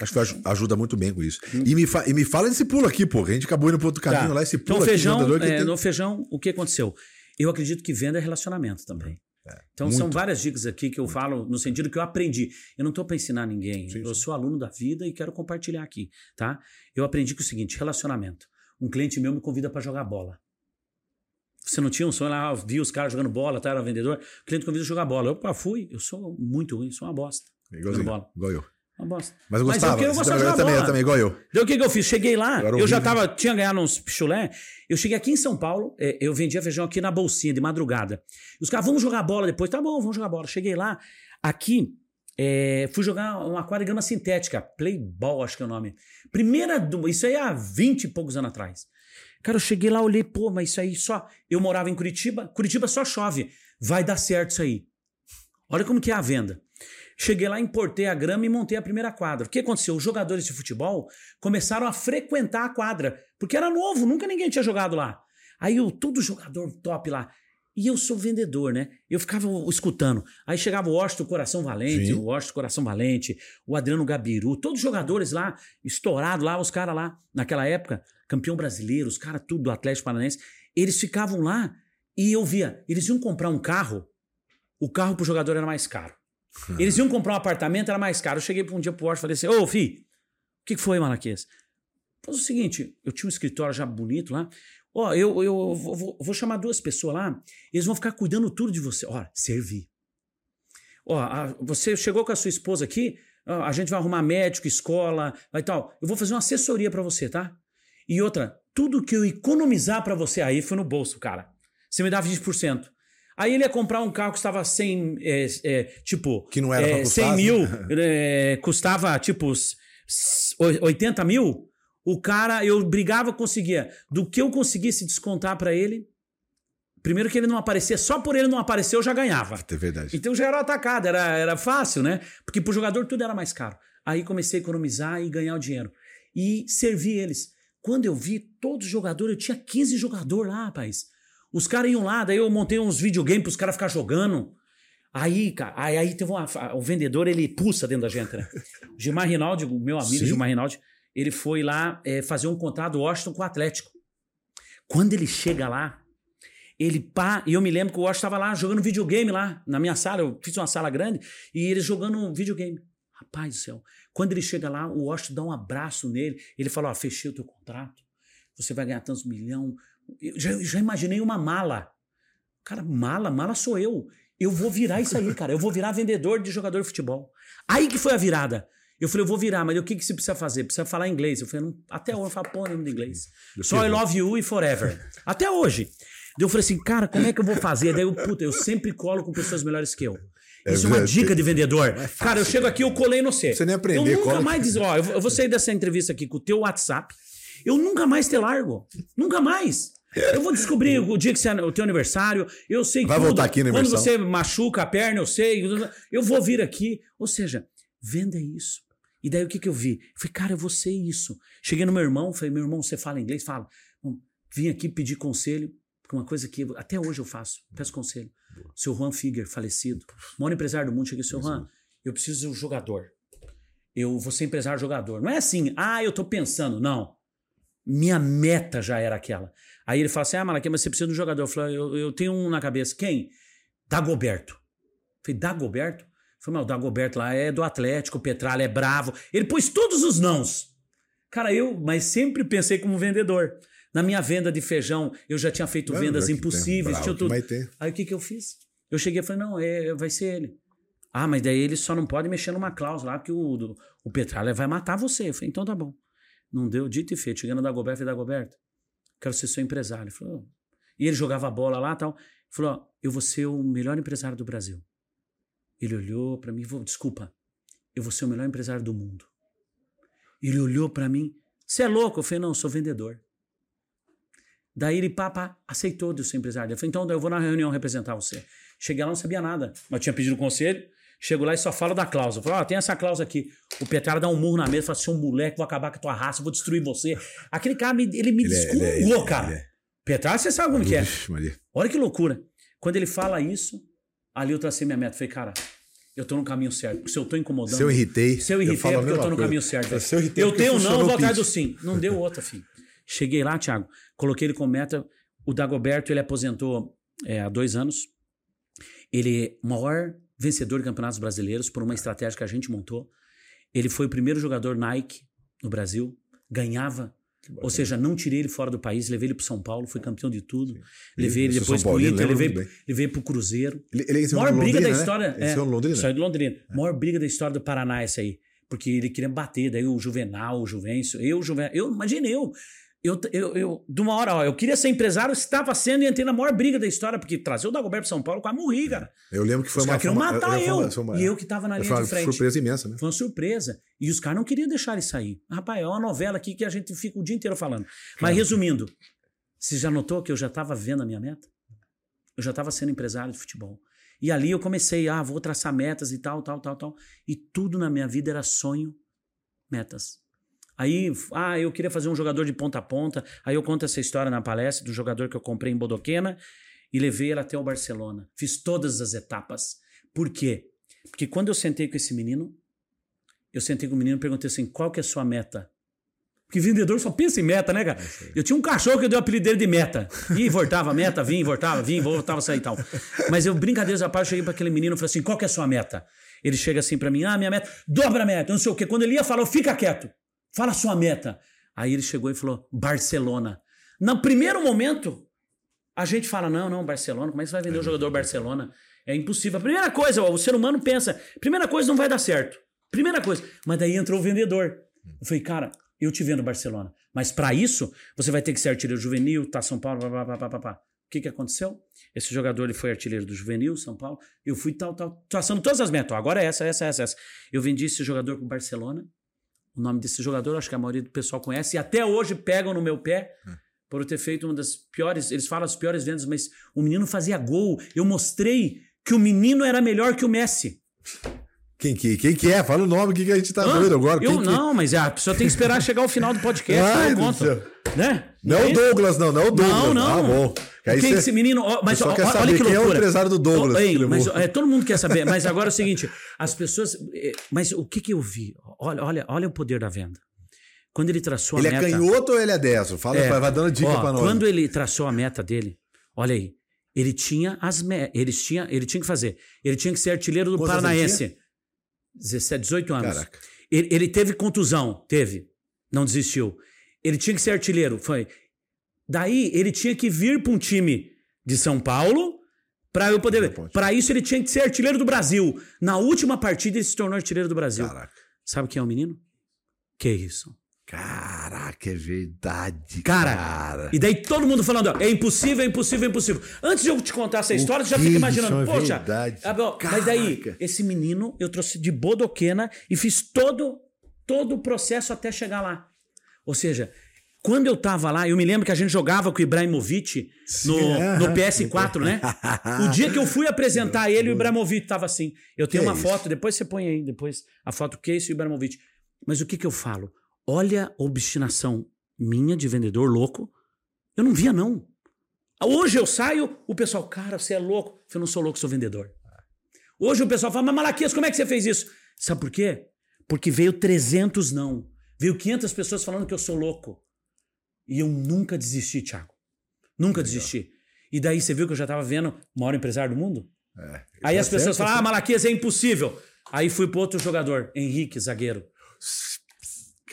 Acho que aj- ajuda muito bem com isso. E me, fa- e me fala desse pulo aqui, pô. A gente acabou indo pro outro caminho Tá. lá, esse Então, pulo aqui, feijão, que é, tem- no feijão, o que aconteceu? Eu acredito que venda é relacionamento também. Então, são muito. várias dicas aqui que eu falo no sentido que eu aprendi. Eu não estou para ensinar ninguém. Sim, eu sim. sou aluno da vida e quero compartilhar aqui, tá? Eu aprendi que é o seguinte, relacionamento. Um cliente meu me convida para jogar bola. Você não tinha um sonho lá, vi os caras jogando bola, tá, era vendedor. O cliente convida a jogar bola. Eu pá, fui, eu sou muito ruim, sou uma bosta. Igualzinho, bola. igual eu. Uma bosta. Mas eu gostava. eu, eu Você gostava eu também, bola. eu também, igual eu. Então o que, que eu fiz? Cheguei lá, Agora eu já tava, tinha ganhado uns pichulé. Eu cheguei aqui em São Paulo, é, eu vendia feijão aqui na bolsinha de madrugada. Os caras, vamos jogar bola depois. Tá bom, vamos jogar bola. Cheguei lá, aqui, é, fui jogar uma quadra de grama sintética, Playball, acho que é o nome. Primeira, do- isso aí há 20 e poucos anos atrás. Cara, eu cheguei lá, olhei, pô, mas isso aí só. Eu morava em Curitiba, Curitiba só chove. Vai dar certo isso aí. Olha como que é a venda. Cheguei lá, importei a grama e montei a primeira quadra. O que aconteceu? Os jogadores de futebol começaram a frequentar a quadra, porque era novo, nunca ninguém tinha jogado lá. Aí eu, todo jogador top lá. E eu sou vendedor, né? Eu ficava escutando. Aí chegava o Washington Coração Valente, Sim. o Washington Coração Valente, o Adriano Gabiru, todos os jogadores lá, estourados lá, os caras lá, naquela época, campeão brasileiro, os caras tudo do Atlético Paranaense, eles ficavam lá e eu via, eles iam comprar um carro, o carro pro jogador era mais caro. Eles iam comprar um apartamento, era mais caro. Eu cheguei um dia pro Washington e falei assim: Ô, fi, o que, foi, Malaquias? Foi o seguinte: eu tinha um escritório já bonito lá. Ó, eu, eu vou, vou- chamar duas pessoas lá, eles vão ficar cuidando tudo de você. Ó, servir. Ó, você chegou com a sua esposa aqui, a gente vai arrumar médico, escola, vai tal. Eu vou fazer uma assessoria pra você, tá? E outra, tudo que eu economizar pra você aí foi no bolso, cara. Você me dá 20%. Aí ele ia comprar um carro que estava 100, é, é, tipo, Que não era é, custar, 100 mil, é, custava tipo s- s- 80 mil. O cara, eu brigava, conseguia. Do que eu conseguisse descontar pra ele, primeiro que ele não aparecia, só por ele não aparecer eu já ganhava. É verdade. Então já era atacado, era, era fácil, né? Porque pro jogador tudo era mais caro. Aí comecei a economizar e ganhar o dinheiro. E servi eles. Quando eu vi todos os jogadores, eu tinha 15 jogadores lá, rapaz. Os caras iam lá, daí eu montei uns videogames pros caras ficarem jogando. Aí, cara, aí, aí teve uma. O vendedor, ele pulsa dentro da gente, né? O Gilmar Rinaldi, o meu amigo Sim. Gilmar Rinaldi, ele foi lá é, fazer um contrato do Washington com o Atlético. Quando ele chega lá, ele pá, e eu me lembro que o Washington estava lá jogando videogame lá na minha sala, eu fiz uma sala grande, e eles jogando um videogame. Rapaz do céu. Quando ele chega lá, o Washington dá um abraço nele, ele fala: Ó, fechei o teu contrato, você vai ganhar tantos milhão. Eu já, já imaginei uma mala. Cara, mala, mala sou eu. Eu vou virar isso aí, cara. Eu vou virar vendedor de jogador de futebol. Aí que foi a virada. Eu falei, eu vou virar, mas o que, que você precisa fazer? Precisa falar inglês. Eu falei, não, até hoje eu falo pô nenhuma de inglês. Só I love you e forever. Até hoje. Daí eu falei assim, cara, como é que eu vou fazer? Daí eu, puta, eu sempre colo com pessoas melhores que eu. É Isso é uma dica de vendedor. cara, eu chego aqui, eu colei no você. Você nem aprender, Eu nunca cola. mais diz, ó, eu vou sair dessa entrevista aqui com o teu WhatsApp. Eu nunca mais te largo. Nunca mais. Eu vou descobrir o dia que você é o teu aniversário. Eu sei Vai tudo. voltar aqui na Quando você machuca a perna, eu sei. Eu vou vir aqui. Ou seja, venda isso. E daí o que, que eu vi? Eu falei, cara, eu vou ser isso. Cheguei no meu irmão, falei, meu irmão, você fala inglês? Fala. Vim aqui pedir conselho, porque uma coisa que eu- até hoje eu faço, peço conselho. Seu Juan Figuer, falecido, maior empresário do mundo, cheguei, seu Juan, eu preciso de um jogador. Eu vou ser empresário jogador. Não é assim, ah, eu tô pensando. Não. Minha meta já era aquela. Aí ele fala assim: ah, Malaquia, mas você precisa de um jogador. Eu falei, eu, eu tenho um na cabeça. Quem? Dagoberto. Eu falei, Dagoberto? Eu falei, mas o Dagoberto lá é do Atlético, o Petralha é bravo. Ele pôs todos os nãos. Cara, eu, mas sempre pensei como vendedor. Na minha venda de feijão, eu já tinha feito Não, vendas impossíveis, bravo, tudo. Aí o que, que eu fiz? Eu cheguei e falei, não, é, vai ser ele. Ah, mas daí ele só não pode mexer numa cláusula lá, porque o, o Petralha vai matar você. Eu falei, então tá bom. Não deu dito e feito. Chegando no Dagoberto, eu falei, Dagoberto, quero ser seu empresário. Ele falou, "Oh." e ele jogava bola lá e tal. Ele falou, ó, eu vou ser o melhor empresário do Brasil. Ele olhou pra mim e falou, desculpa, eu vou ser o melhor empresário do mundo. Ele olhou pra mim. Você é louco? Eu falei, não, eu sou vendedor. Daí ele, pá, aceitou de ser empresário. Eu falei, então eu vou na reunião representar você. Cheguei lá, não sabia nada. Mas tinha pedido conselho. Chego lá e só falo da cláusula. Falo, ó, tem essa cláusula aqui. O Petrara dá um murro na mesa, fala, seu moleque, vou acabar com a tua raça, vou destruir você. Aquele cara, me- ele me Ele é- é- ele é- cara. é. Petrara, você sabe como que é. Maria. Olha que loucura. Quando ele fala isso, ali eu tracei minha meta. Falei, cara, eu tô no caminho certo. Se eu tô incomodando. Se eu irritei, Se eu irritei falo é porque eu tô no coisa. caminho certo. Se eu irritei, eu tenho não, eu vou atrás do sim. Não deu outra, filho. Cheguei lá, Thiago, coloquei ele como meta. O Dagoberto, ele aposentou é, há dois anos. Ele é maior vencedor de campeonatos brasileiros por uma estratégia que a gente montou. Ele foi o primeiro jogador Nike no Brasil, ganhava. Ou seja, não tirei ele fora do país, levei ele para São Paulo, foi campeão de tudo. Levei ele sou depois pro Paulino, Inter, levei, levei pro Cruzeiro. Ele, ele ensinou Maior briga Londrina, da né? história. Ele ensinou no Londrina. Saiu de Londrina. Maior briga da história do Paraná, essa aí. Porque ele queria bater, daí o Juvenal, o Juvencio, eu, Juven, eu, imagina eu. Eu, eu, eu, de uma hora, ó, eu queria ser empresário, estava sendo e entrei na maior briga da história, porque trazer o Dagoberto pra São Paulo, quase morri, cara. Eu lembro que foi Os uma... queriam foi uma- matar foi eu. uma- foi uma- E eu que tava na foi linha uma de frente. surpresa imensa, né? Foi uma surpresa. E os caras não queriam deixar ele sair. Rapaz, é uma novela aqui que a gente fica o dia inteiro falando. Mas resumindo, você já notou que eu já estava vendo a minha meta? Eu já estava sendo empresário de futebol. E ali eu comecei, ah, vou traçar metas e tal, tal, tal, tal. E tudo na minha vida era sonho, metas. Aí, ah, eu queria fazer um jogador de ponta a ponta. Aí eu conto essa história na palestra do jogador que eu comprei em Bodoquena e levei ele até o Barcelona. Fiz todas as etapas. Por quê? Porque quando eu sentei com esse menino, eu sentei com o menino e perguntei assim: qual que é a sua meta? Porque vendedor só pensa em meta, né, cara? Eu tinha um cachorro que eu dei o apelido dele de meta. E voltava, meta, vinha, voltava, vinha, voltava, sair e tal. Mas eu, brincadeiras à parte, cheguei pra aquele menino e falei assim: qual que é a sua meta? Ele chega assim pra mim: ah, minha meta, dobra a meta, não sei o quê. Quando ele ia falar, eu, fica quieto, fala a sua meta. Aí ele chegou e falou: Barcelona. No primeiro momento, a gente fala: não, não, Barcelona, como é que você vai vender o jogador Barcelona? É impossível. A primeira coisa, o ser humano pensa: primeira coisa, não vai dar certo. Primeira coisa. Mas daí entrou o vendedor. Eu falei, cara, eu te vendo Barcelona. Mas pra isso, você vai ter que ser artilheiro juvenil, tá São Paulo, pá, pá, pá, pá, pá. O que que aconteceu? Esse jogador ele foi artilheiro do juvenil, São Paulo. Eu fui tal, tal, traçando todas as metas. Agora é essa, essa, essa, essa. Eu vendi esse jogador pro Barcelona. O nome desse jogador, acho que a maioria do pessoal conhece. E até hoje pegam no meu pé por eu ter feito uma das piores. Eles falam as piores vendas, mas o menino fazia gol. Eu mostrei que o menino era melhor que o Messi. Quem que, quem que é? Fala o nome, o que, que a gente tá Hã? doido agora? Eu Quem que- não, mas a pessoa tem que esperar chegar ao final do podcast. Ai, eu conto. Né? Não é o isso? Douglas, não, não é o Douglas. Não, não. Ah, bom. Aí Quem cê- esse menino. mas só ó, olha que quem é o loucura. empresário do Douglas ei, mas é, todo mundo quer saber. Mas agora é o seguinte: as pessoas. é, Mas o que que eu vi? Olha, olha, olha o poder da venda. Quando ele traçou Ele a é meta. canhoto ou ele é destro? Fala, É. vai, dando dica Ó, pra nós. Quando ele traçou a meta dele, olha aí, ele tinha as me... ele tinha, ele tinha que fazer. Ele tinha que ser artilheiro do Quantos anos Paranaense. 17, 18 anos. Caraca. Ele, ele teve contusão, teve. Não desistiu. Ele tinha que ser artilheiro, foi. Daí ele tinha que vir para um time de São Paulo para eu poder. Ponte. Para isso ele tinha que ser artilheiro do Brasil. Na última partida ele se tornou artilheiro do Brasil. Caraca. Sabe quem é o menino? Que isso? Caraca, é verdade. Cara, e daí todo mundo falando, ó, é impossível, é impossível, é impossível. Antes de eu te contar essa história, você já fica imaginando, é poxa, verdade. ah, bom, mas daí, esse menino eu trouxe de Bodoquena e fiz todo, todo o processo até chegar lá. Ou seja, quando eu tava lá, eu me lembro que a gente jogava com o Ibrahimovic no, é. no PS4, né? O dia que eu fui apresentar ele, o Ibrahimovic tava assim. Eu tenho Que uma isso? foto, depois você põe aí, depois a foto que é esse Ibrahimovic. Mas o que que eu falo? Olha a obstinação minha de vendedor louco. Eu não via, não. Hoje eu saio, o pessoal, cara, você é louco. Eu não sou louco, sou vendedor. Hoje o pessoal fala, mas Malaquias, como é que você fez isso? Sabe por quê? Porque veio 300 não. Veio 500 pessoas falando que eu sou louco. E eu nunca desisti, Thiago. Nunca desisti. E daí você viu que eu já estava vendo o maior empresário do mundo? É. Aí Tá as pessoas falam, ah, Malaquias é impossível. Aí fui pro outro jogador, Henrique, zagueiro.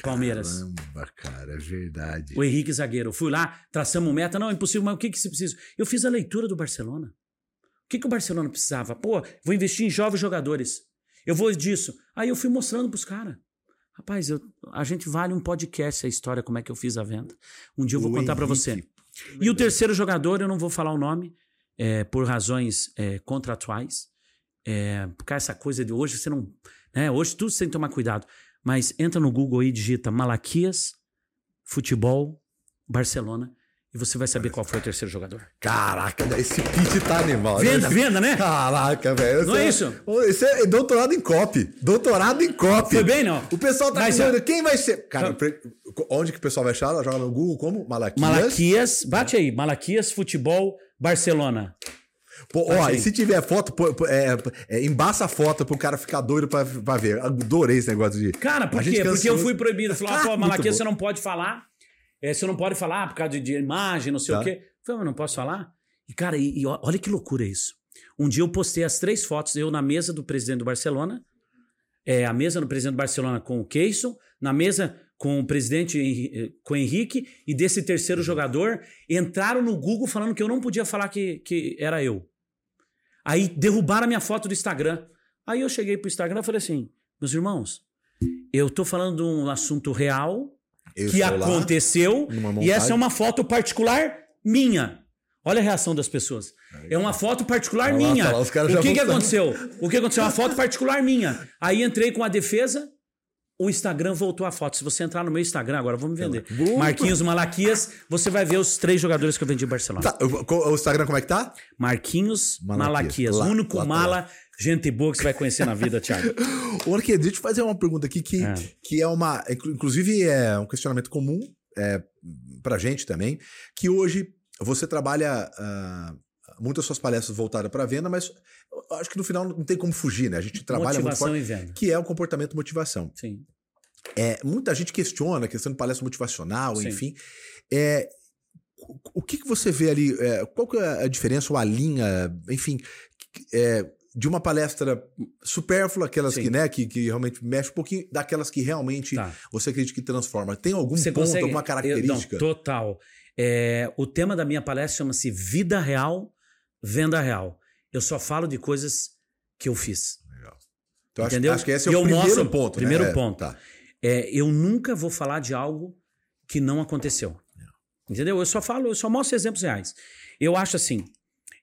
Palmeiras. Caramba, cara, é verdade. O Henrique zagueiro. Fui lá, traçamos meta. Não, é impossível, mas o que, que você precisa? Eu fiz a leitura do Barcelona. O que, que o Barcelona precisava? Pô, vou investir em jovens jogadores. Eu vou disso. Aí eu fui mostrando pros caras. Rapaz, eu- a gente vale um podcast a história, como é que eu fiz a venda. Um dia eu vou O contar Henrique. você. E o terceiro jogador, eu não vou falar o nome, é, por razões é, contratuais. É, por causa essa coisa de hoje, você não. Né, hoje tudo você tem que tomar cuidado. Mas entra no Google aí, digita Malaquias, futebol, Barcelona, e você vai saber qual foi o terceiro jogador. Caraca, esse pitch tá animal. Venda, Esse- venda, né? Caraca, velho. Não é isso? Isso é doutorado em copy. Doutorado em copy. Foi bem, não? O pessoal tá pensando, ó, quem vai ser? Cara, onde que o pessoal vai achar? Joga no Google como? Malaquias. Malaquias, bate aí, Malaquias, futebol, Barcelona. Pô, ó, e se tiver foto, pô, é, é, embaça a foto pro cara ficar doido pra, pra ver. Adorei esse negócio de. Cara, por quê? Porque eu fui proibido. Falar, Ah, pô, Malaquias você não pode falar. É, você não pode falar por causa de, de imagem, não sei Tá. o quê. Eu falei, mas não posso falar? E, cara, e, e olha que loucura isso. Um dia eu postei as três fotos, eu na mesa do presidente do Barcelona, é, a mesa do presidente do Barcelona com o Keyson, na mesa com o presidente eh, com o Henrique, e desse terceiro jogador, entraram no Google falando que eu não podia falar que, que era eu. Aí derrubaram a minha foto do Instagram. Aí eu cheguei pro Instagram e falei assim: meus irmãos, eu tô falando de um assunto real Eu que lá, aconteceu numa e essa é uma foto particular minha. Olha a reação das pessoas. É uma foto particular lá, minha. olha lá, o que, que aconteceu? O que aconteceu? Uma foto particular minha. Aí entrei com a defesa, o Instagram voltou a foto. Se você entrar no meu Instagram agora, vamos vender. Boa. Marquinhos Malaquias, você vai ver os três jogadores que eu vendi em Barcelona. Tá, o, o Instagram como é que tá? Marquinhos Malaquias. Malaquias. Lá, o único lá, mala, gente boa que você vai conhecer na vida, Thiago. Ô, Arquê, deixa eu te fazer uma pergunta aqui que É. que é uma. inclu- Inclusive, é um questionamento comum é, pra gente também, que hoje você trabalha. ah, muitas suas palestras voltadas para venda, mas eu acho que no final não tem como fugir, né? A gente trabalha muito Motivação forte, e venda. que é o comportamento motivação. Sim. É, muita gente questiona a questão de palestra motivacional, Sim. enfim. É, o- que, que você vê ali? é, qual que é a diferença ou a linha, enfim, é, de uma palestra supérflua, aquelas Sim. que, né, que, que realmente mexe um pouquinho, daquelas que realmente Tá. você acredita que transforma? Tem algum Você ponto, consegue. alguma Eu- característica? não, total. É, o tema da minha palestra chama-se Vida Real, Venda Real. Eu só falo de coisas que eu fiz. Então, acho, entendeu? acho que esse é o eu primeiro mostro- ponto. né? primeiro É, ponto. Tá. É, eu nunca vou falar de algo que não aconteceu. Entendeu? Eu só falo, eu só mostro exemplos reais. Eu acho assim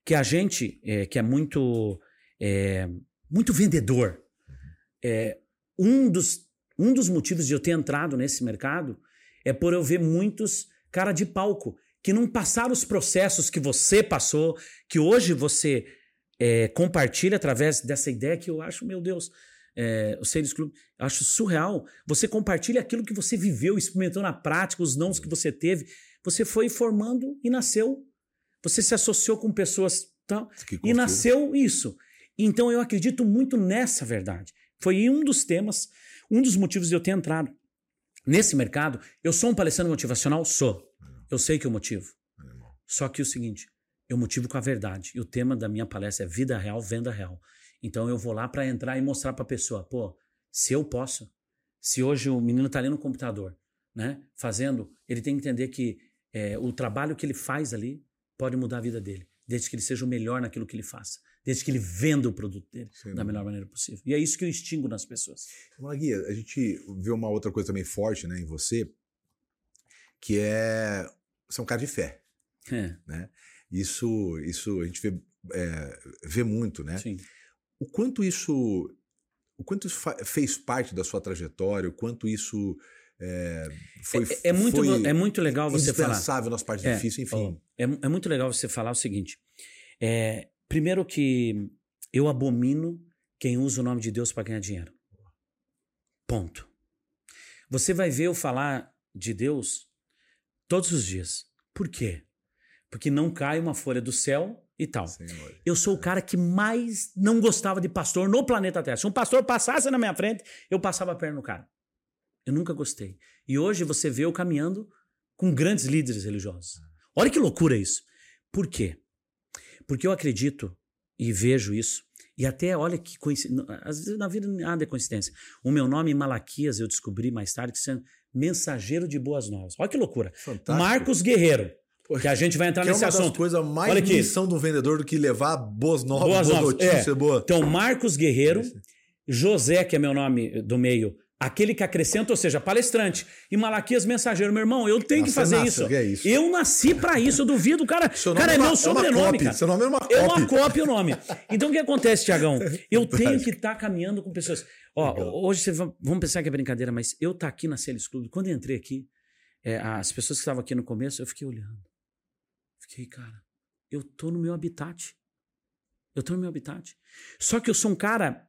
que a gente é, que é muito é, muito vendedor, é, um dos um dos motivos de eu ter entrado nesse mercado é por eu ver muitos cara de palco que não passaram os processos que você passou, que hoje você é, compartilha através dessa ideia que eu acho, meu Deus, é, o Sales Club, eu acho surreal. Você compartilha aquilo que você viveu, experimentou na prática, os nãos que você teve. Você foi formando e nasceu. Você se associou com pessoas tal, e nasceu isso. Então eu acredito muito nessa verdade. Foi um dos temas, um dos motivos de eu ter entrado nesse mercado. Eu sou um palestrante motivacional? Sou. Eu sei que eu motivo. Só que o seguinte, eu motivo com a verdade. E o tema da minha palestra é vida real, venda real. Então eu vou lá para entrar e mostrar para a pessoa, pô, se eu posso, se hoje o menino está ali no computador, né, fazendo, ele tem que entender que é, o trabalho que ele faz ali pode mudar a vida dele, desde que ele seja o melhor naquilo que ele faça, desde que ele venda o produto dele Sem da melhor maneira possível. E é isso que eu extingo nas pessoas. Magui, a gente vê uma outra coisa também forte né, em você, que é. Você é um cara de fé. É, Isso, isso a gente vê, é, vê muito, né? sim. O quanto isso. O quanto isso fez parte da sua trajetória, o quanto isso é, foi. É, é muito, foi é muito legal você falar. nas partes É, difíceis, enfim. É, é muito legal você falar o seguinte. é, primeiro que eu abomino quem usa o nome de Deus para ganhar dinheiro. Ponto. Você vai ver eu falar de Deus todos os dias. Por quê? Porque não cai uma folha do céu e tal. Senhor. Eu sou o cara que mais não gostava de pastor no planeta Terra. Se um pastor passasse na minha frente, eu passava a perna no cara. Eu nunca gostei. E hoje você vê eu caminhando com grandes líderes religiosos. Olha que loucura isso. Por quê? Porque eu acredito e vejo isso. E até, olha que coincidência. Às vezes na vida nada é coincidência. O meu nome Malaquias eu descobri mais tarde que sendo mensageiro de boas novas. Olha que loucura. Fantástico. Marcos Guerreiro. Que a gente vai entrar Que é nesse uma das assunto. coisas mais Olha aqui. missão do vendedor do que levar boas novas, boas, Boas novas, notícias, é. boa. Então, Marcos Guerreiro, José, que é meu nome do meio, aquele que acrescenta, ou seja, palestrante, e Malaquias mensageiro. Meu irmão, eu tenho que Nossa, fazer nasce, isso. que é isso. Eu nasci pra isso, eu duvido. Cara, Seu cara é, é uma- meu é uma sobrenome, copy. cara. Seu nome é uma É uma cópia o nome. Então, o que acontece, Tiagão? Eu tenho que estar caminhando com pessoas. Ó, Legal. hoje você va- vamos pensar que é brincadeira, mas eu tá aqui na Celis Clube, quando eu entrei aqui, é, as pessoas que estavam aqui no começo, eu fiquei olhando. Fiquei, cara, eu tô no meu habitat. Eu tô no meu habitat. Só que eu sou um cara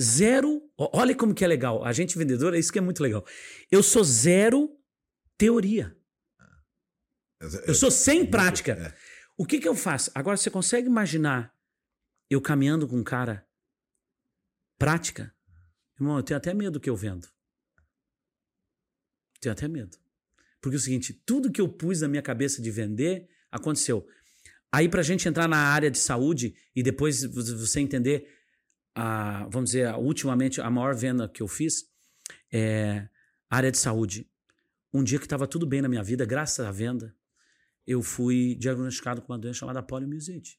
zero. Olha como que é legal. A gente vendedor, é isso que é muito legal. Eu sou zero teoria. Eu sou sem prática. É. O que que eu faço? Agora, você consegue imaginar eu caminhando com um cara prática? Irmão, eu tenho até medo do que eu vendo. Tenho até medo. Porque é o seguinte, tudo que eu pus na minha cabeça de vender, aconteceu. Aí, pra gente entrar na área de saúde e depois vo- você entender, a, vamos dizer, ultimamente, a maior venda que eu fiz é área de saúde. Um dia que estava tudo bem na minha vida, graças à venda, eu fui diagnosticado com uma doença chamada poliomielite.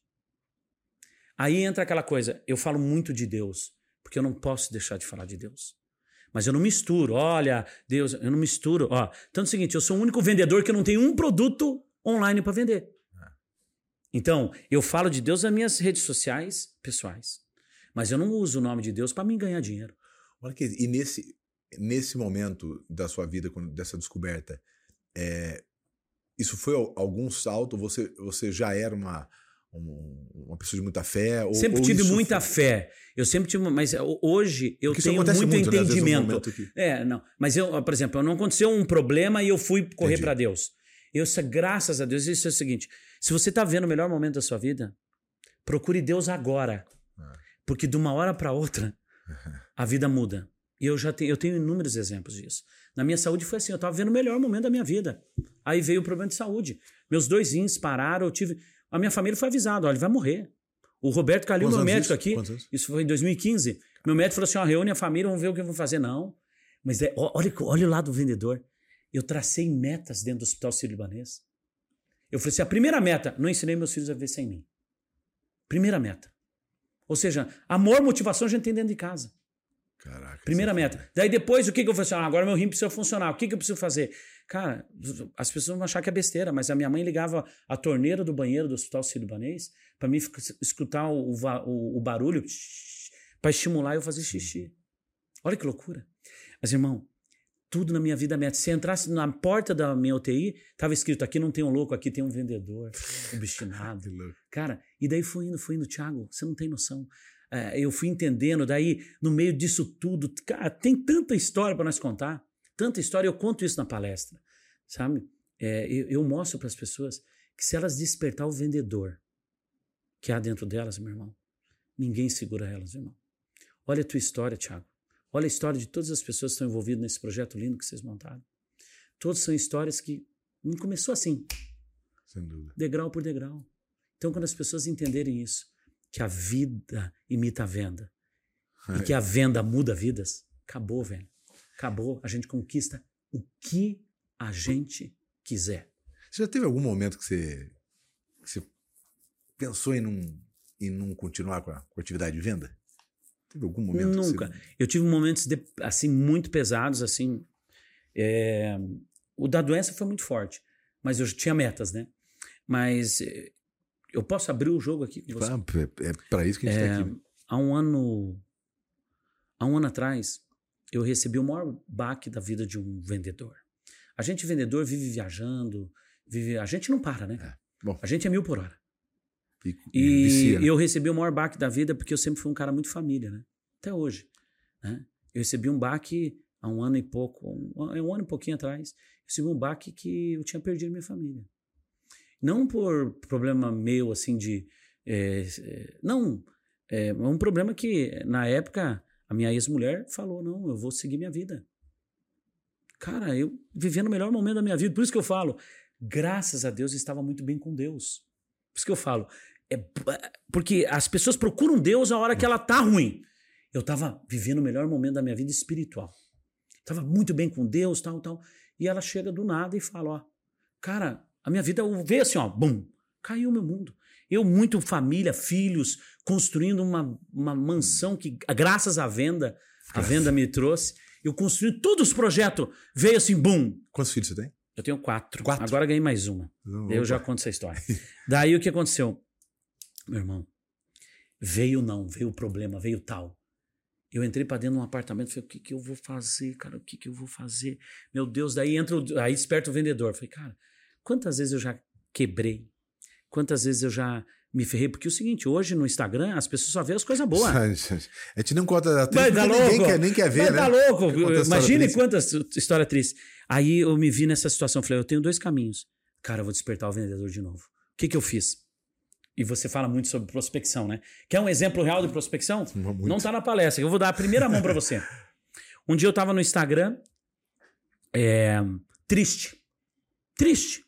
Aí entra aquela coisa, eu falo muito de Deus, porque eu não posso deixar de falar de Deus. Mas eu não misturo, olha, Deus, eu não misturo. Ó, então é o seguinte, eu sou o único vendedor que não tem um produto online para vender. Então, eu falo de Deus nas minhas redes sociais pessoais. Mas eu não uso o nome de Deus para mim ganhar dinheiro. Olha que, e nesse, nesse momento da sua vida, dessa descoberta, é, isso foi al- algum salto? Você, você já era uma, um- uma pessoa de muita fé? Ou, sempre tive muita foi- fé. Eu sempre tive, mas ho- hoje eu Porque tenho muito, muito, né? Entendimento. momento que- É, não. Mas eu, por exemplo, não aconteceu um problema e eu fui correr para Deus. Eu, graças a Deus, isso é o seguinte: se você tá vendo o melhor momento da sua vida, procure Deus agora. Ah. Porque de uma hora para outra, a vida muda. E eu já tenho, eu tenho inúmeros exemplos disso. Na minha saúde foi assim, eu tava vendo o melhor momento da minha vida. Aí veio o problema de saúde. Meus dois rins pararam, eu tive. A minha família foi avisada: olha, ele vai morrer. O Roberto Calil, Quantos meu médico isso? aqui, isso foi em 2015. Meu médico falou assim: ó, reúne a família, vamos ver o que eu vou fazer. Não. Mas é, olha, olha o lado do vendedor. Eu tracei metas dentro do Hospital Sírio-Libanês. Eu falei assim: a primeira meta, não ensinei meus filhos a viver sem mim. Primeira meta. Ou seja, amor, motivação a gente tem dentro de casa. Caraca. Primeira é meta. Daí depois, o que, que eu falei assim? Ah, agora meu rim precisa funcionar. O que, que eu preciso fazer? Cara, as pessoas vão achar que é besteira, mas a minha mãe ligava a torneira do banheiro do Hospital Sírio-Libanês para mim escutar o, o- o barulho para estimular eu fazer xixi. Olha que loucura. Mas, irmão, tudo na minha vida meta. Se entrasse na porta da minha UTI, tava escrito: aqui não tem um louco, aqui tem um vendedor, obstinado. Cara, e daí foi indo, foi indo, Thiago, você não tem noção. É, eu fui entendendo, daí, no meio disso tudo, cara, tem tanta história para nós contar, tanta história, eu conto isso na palestra, sabe? É, eu, eu mostro para as pessoas que se elas despertar o vendedor que há dentro delas, meu irmão, ninguém segura elas, irmão. Olha a tua história, Thiago. Olha a história de todas as pessoas que estão envolvidas nesse projeto lindo que vocês montaram. Todas são histórias que não começou assim, Sem dúvida. degrau por degrau. Então, quando as pessoas entenderem isso, que a vida imita a venda e que a venda muda vidas, acabou, velho. Acabou. A gente conquista o que a gente quiser. Você já teve algum momento que você, que você pensou em não, em não continuar com a, com a atividade de venda? Teve algum momento? Nunca. você- Eu tive momentos de- assim muito pesados, assim. é, O da doença foi muito forte, mas eu tinha metas, né? Mas é, eu posso abrir o jogo aqui com você. É, é para isso que a gente É, está aqui. há um ano há um ano atrás eu recebi o maior baque da vida de um vendedor a gente vendedor vive viajando vive a gente não para né cara? Bom. a gente é mil por hora E, e vicia, né? eu recebi o maior baque da vida porque eu sempre fui um cara muito família né até hoje né? eu recebi um baque há um ano e pouco um, um ano e pouquinho atrás eu recebi um baque que eu tinha perdido minha família não por problema meu assim de é, é, não é um problema que na época a minha ex-mulher falou não eu vou seguir minha vida. Cara eu vivendo o melhor momento da minha vida por isso que eu falo graças a Deus eu estava muito bem com Deus. Por isso que eu falo é, porque as pessoas procuram Deus a hora que ela tá ruim. Eu estava vivendo o melhor momento da minha vida espiritual. Estava muito bem com Deus tal tal e ela chega do nada e fala ó cara a minha vida veio assim ó bum caiu o meu mundo eu, muito família, filhos, construindo uma, uma mansão que, graças à venda, a venda me trouxe. Eu construí todos os projetos. Veio assim, bum. Quantos filhos você tem? Eu tenho quatro. Quatro? Agora ganhei mais uma. Não, eu já conto essa história. Daí o que aconteceu? Meu irmão, veio não, veio o problema, veio tal. Eu entrei para dentro de um apartamento, falei, o que, que eu vou fazer, cara? O que, que eu vou fazer? Meu Deus, daí entra, o, aí desperta o vendedor. Falei, cara, quantas vezes eu já quebrei? Quantas vezes eu já me ferrei? Porque é o seguinte, hoje no Instagram as pessoas só vêem as coisas boas. A gente não conta a triste, Vai, ninguém quer, nem quer ver, Vai, né? Tá louco. Imagine quantas história triste. Aí eu me vi nessa situação, falei, eu tenho dois caminhos. Cara, eu vou despertar o vendedor de novo. O que, que eu fiz? E você fala muito sobre prospecção, né? Quer um exemplo real de prospecção? Muito. Não tá na palestra. Eu vou dar a primeira mão para você. Um dia eu tava no Instagram, é, triste. Triste.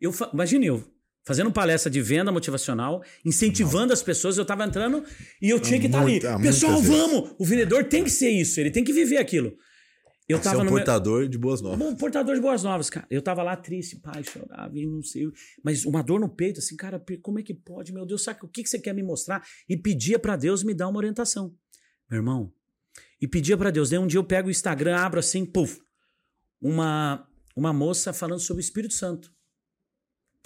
Eu, imagine eu, fazendo palestra de venda motivacional, incentivando Não. as pessoas, eu tava entrando e eu tinha que estar tá ali. Pessoal, vamos! O vendedor tem que ser isso, ele tem que viver aquilo. Eu Você tava é um portador meu... de boas novas. Bom, portador de boas novas, cara. Eu tava lá triste, pai, chorava e não sei. Mas uma dor no peito, assim, cara, como é que pode? Meu Deus, sabe o que, que você quer me mostrar? E pedia para Deus me dar uma orientação. Meu irmão, e pedia para Deus. Daí um dia eu pego o Instagram, abro assim, puf, uma, uma moça falando sobre o Espírito Santo.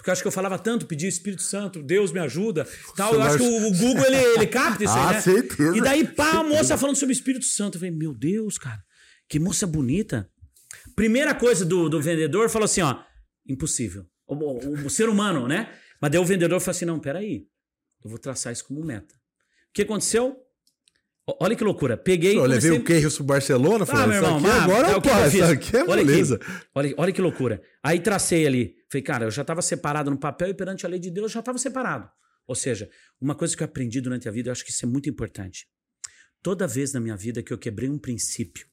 Porque eu acho que eu falava tanto, pedia Espírito Santo, Deus me ajuda. Tal. Eu acho que o, o Google ele, ele capta isso ah, aí, né? Certeza. E daí, pá, a moça falando sobre o Espírito Santo. Eu falei, meu Deus, cara. Que moça bonita. Primeira coisa do, do vendedor falou assim: ó, impossível. O, o, o, ser humano, né? Mas daí o vendedor falou assim: não, peraí. Eu vou traçar isso como meta. O que aconteceu? Olha que loucura. Peguei. Eu comecei... levei o Keirros pro Barcelona, falei, ah, meu irmão, aqui agora é o que eu isso aqui é olha beleza. Aqui, olha, olha que loucura. Aí tracei ali. Falei, cara, eu já estava separado no papel e perante a lei de Deus já estava separado. Ou seja, uma coisa que eu aprendi durante a vida, eu acho que isso é muito importante. Toda vez na minha vida que eu quebrei um princípio,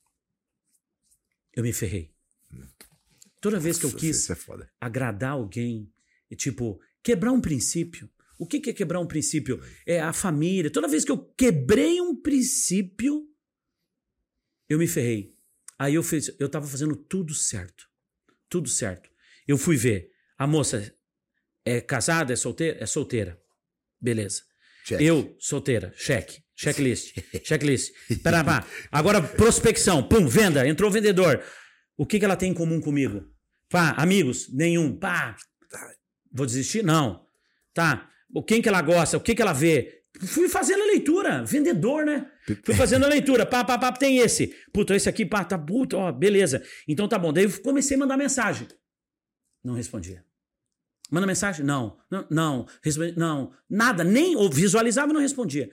eu me ferrei. Toda vez que eu quis é agradar alguém, tipo, quebrar um princípio. O que é quebrar um princípio? É a família. Toda vez que eu quebrei um princípio, eu me ferrei. Aí eu fiz, eu tava fazendo tudo certo. Tudo certo. Eu fui ver. A moça é casada, é solteira? É solteira. Beleza. Check. Eu, solteira. Cheque. Checklist. Checklist. Pera, pá. Agora, prospecção. Pum, venda. Entrou o vendedor. O que, que ela tem em comum comigo? Pá, amigos? Nenhum. Pá. Vou desistir? Não. Tá. O quem que ela gosta? O que, que ela vê? Fui fazendo a leitura. Vendedor, né? Fui fazendo a leitura. Pá, pá, pá, tem esse. Puta, esse aqui, pá, tá puta, ó, beleza. Então tá bom. Daí eu comecei a mandar mensagem. Não respondia. Manda mensagem? Não. Não. Não. não nada. Nem ou visualizava e não respondia.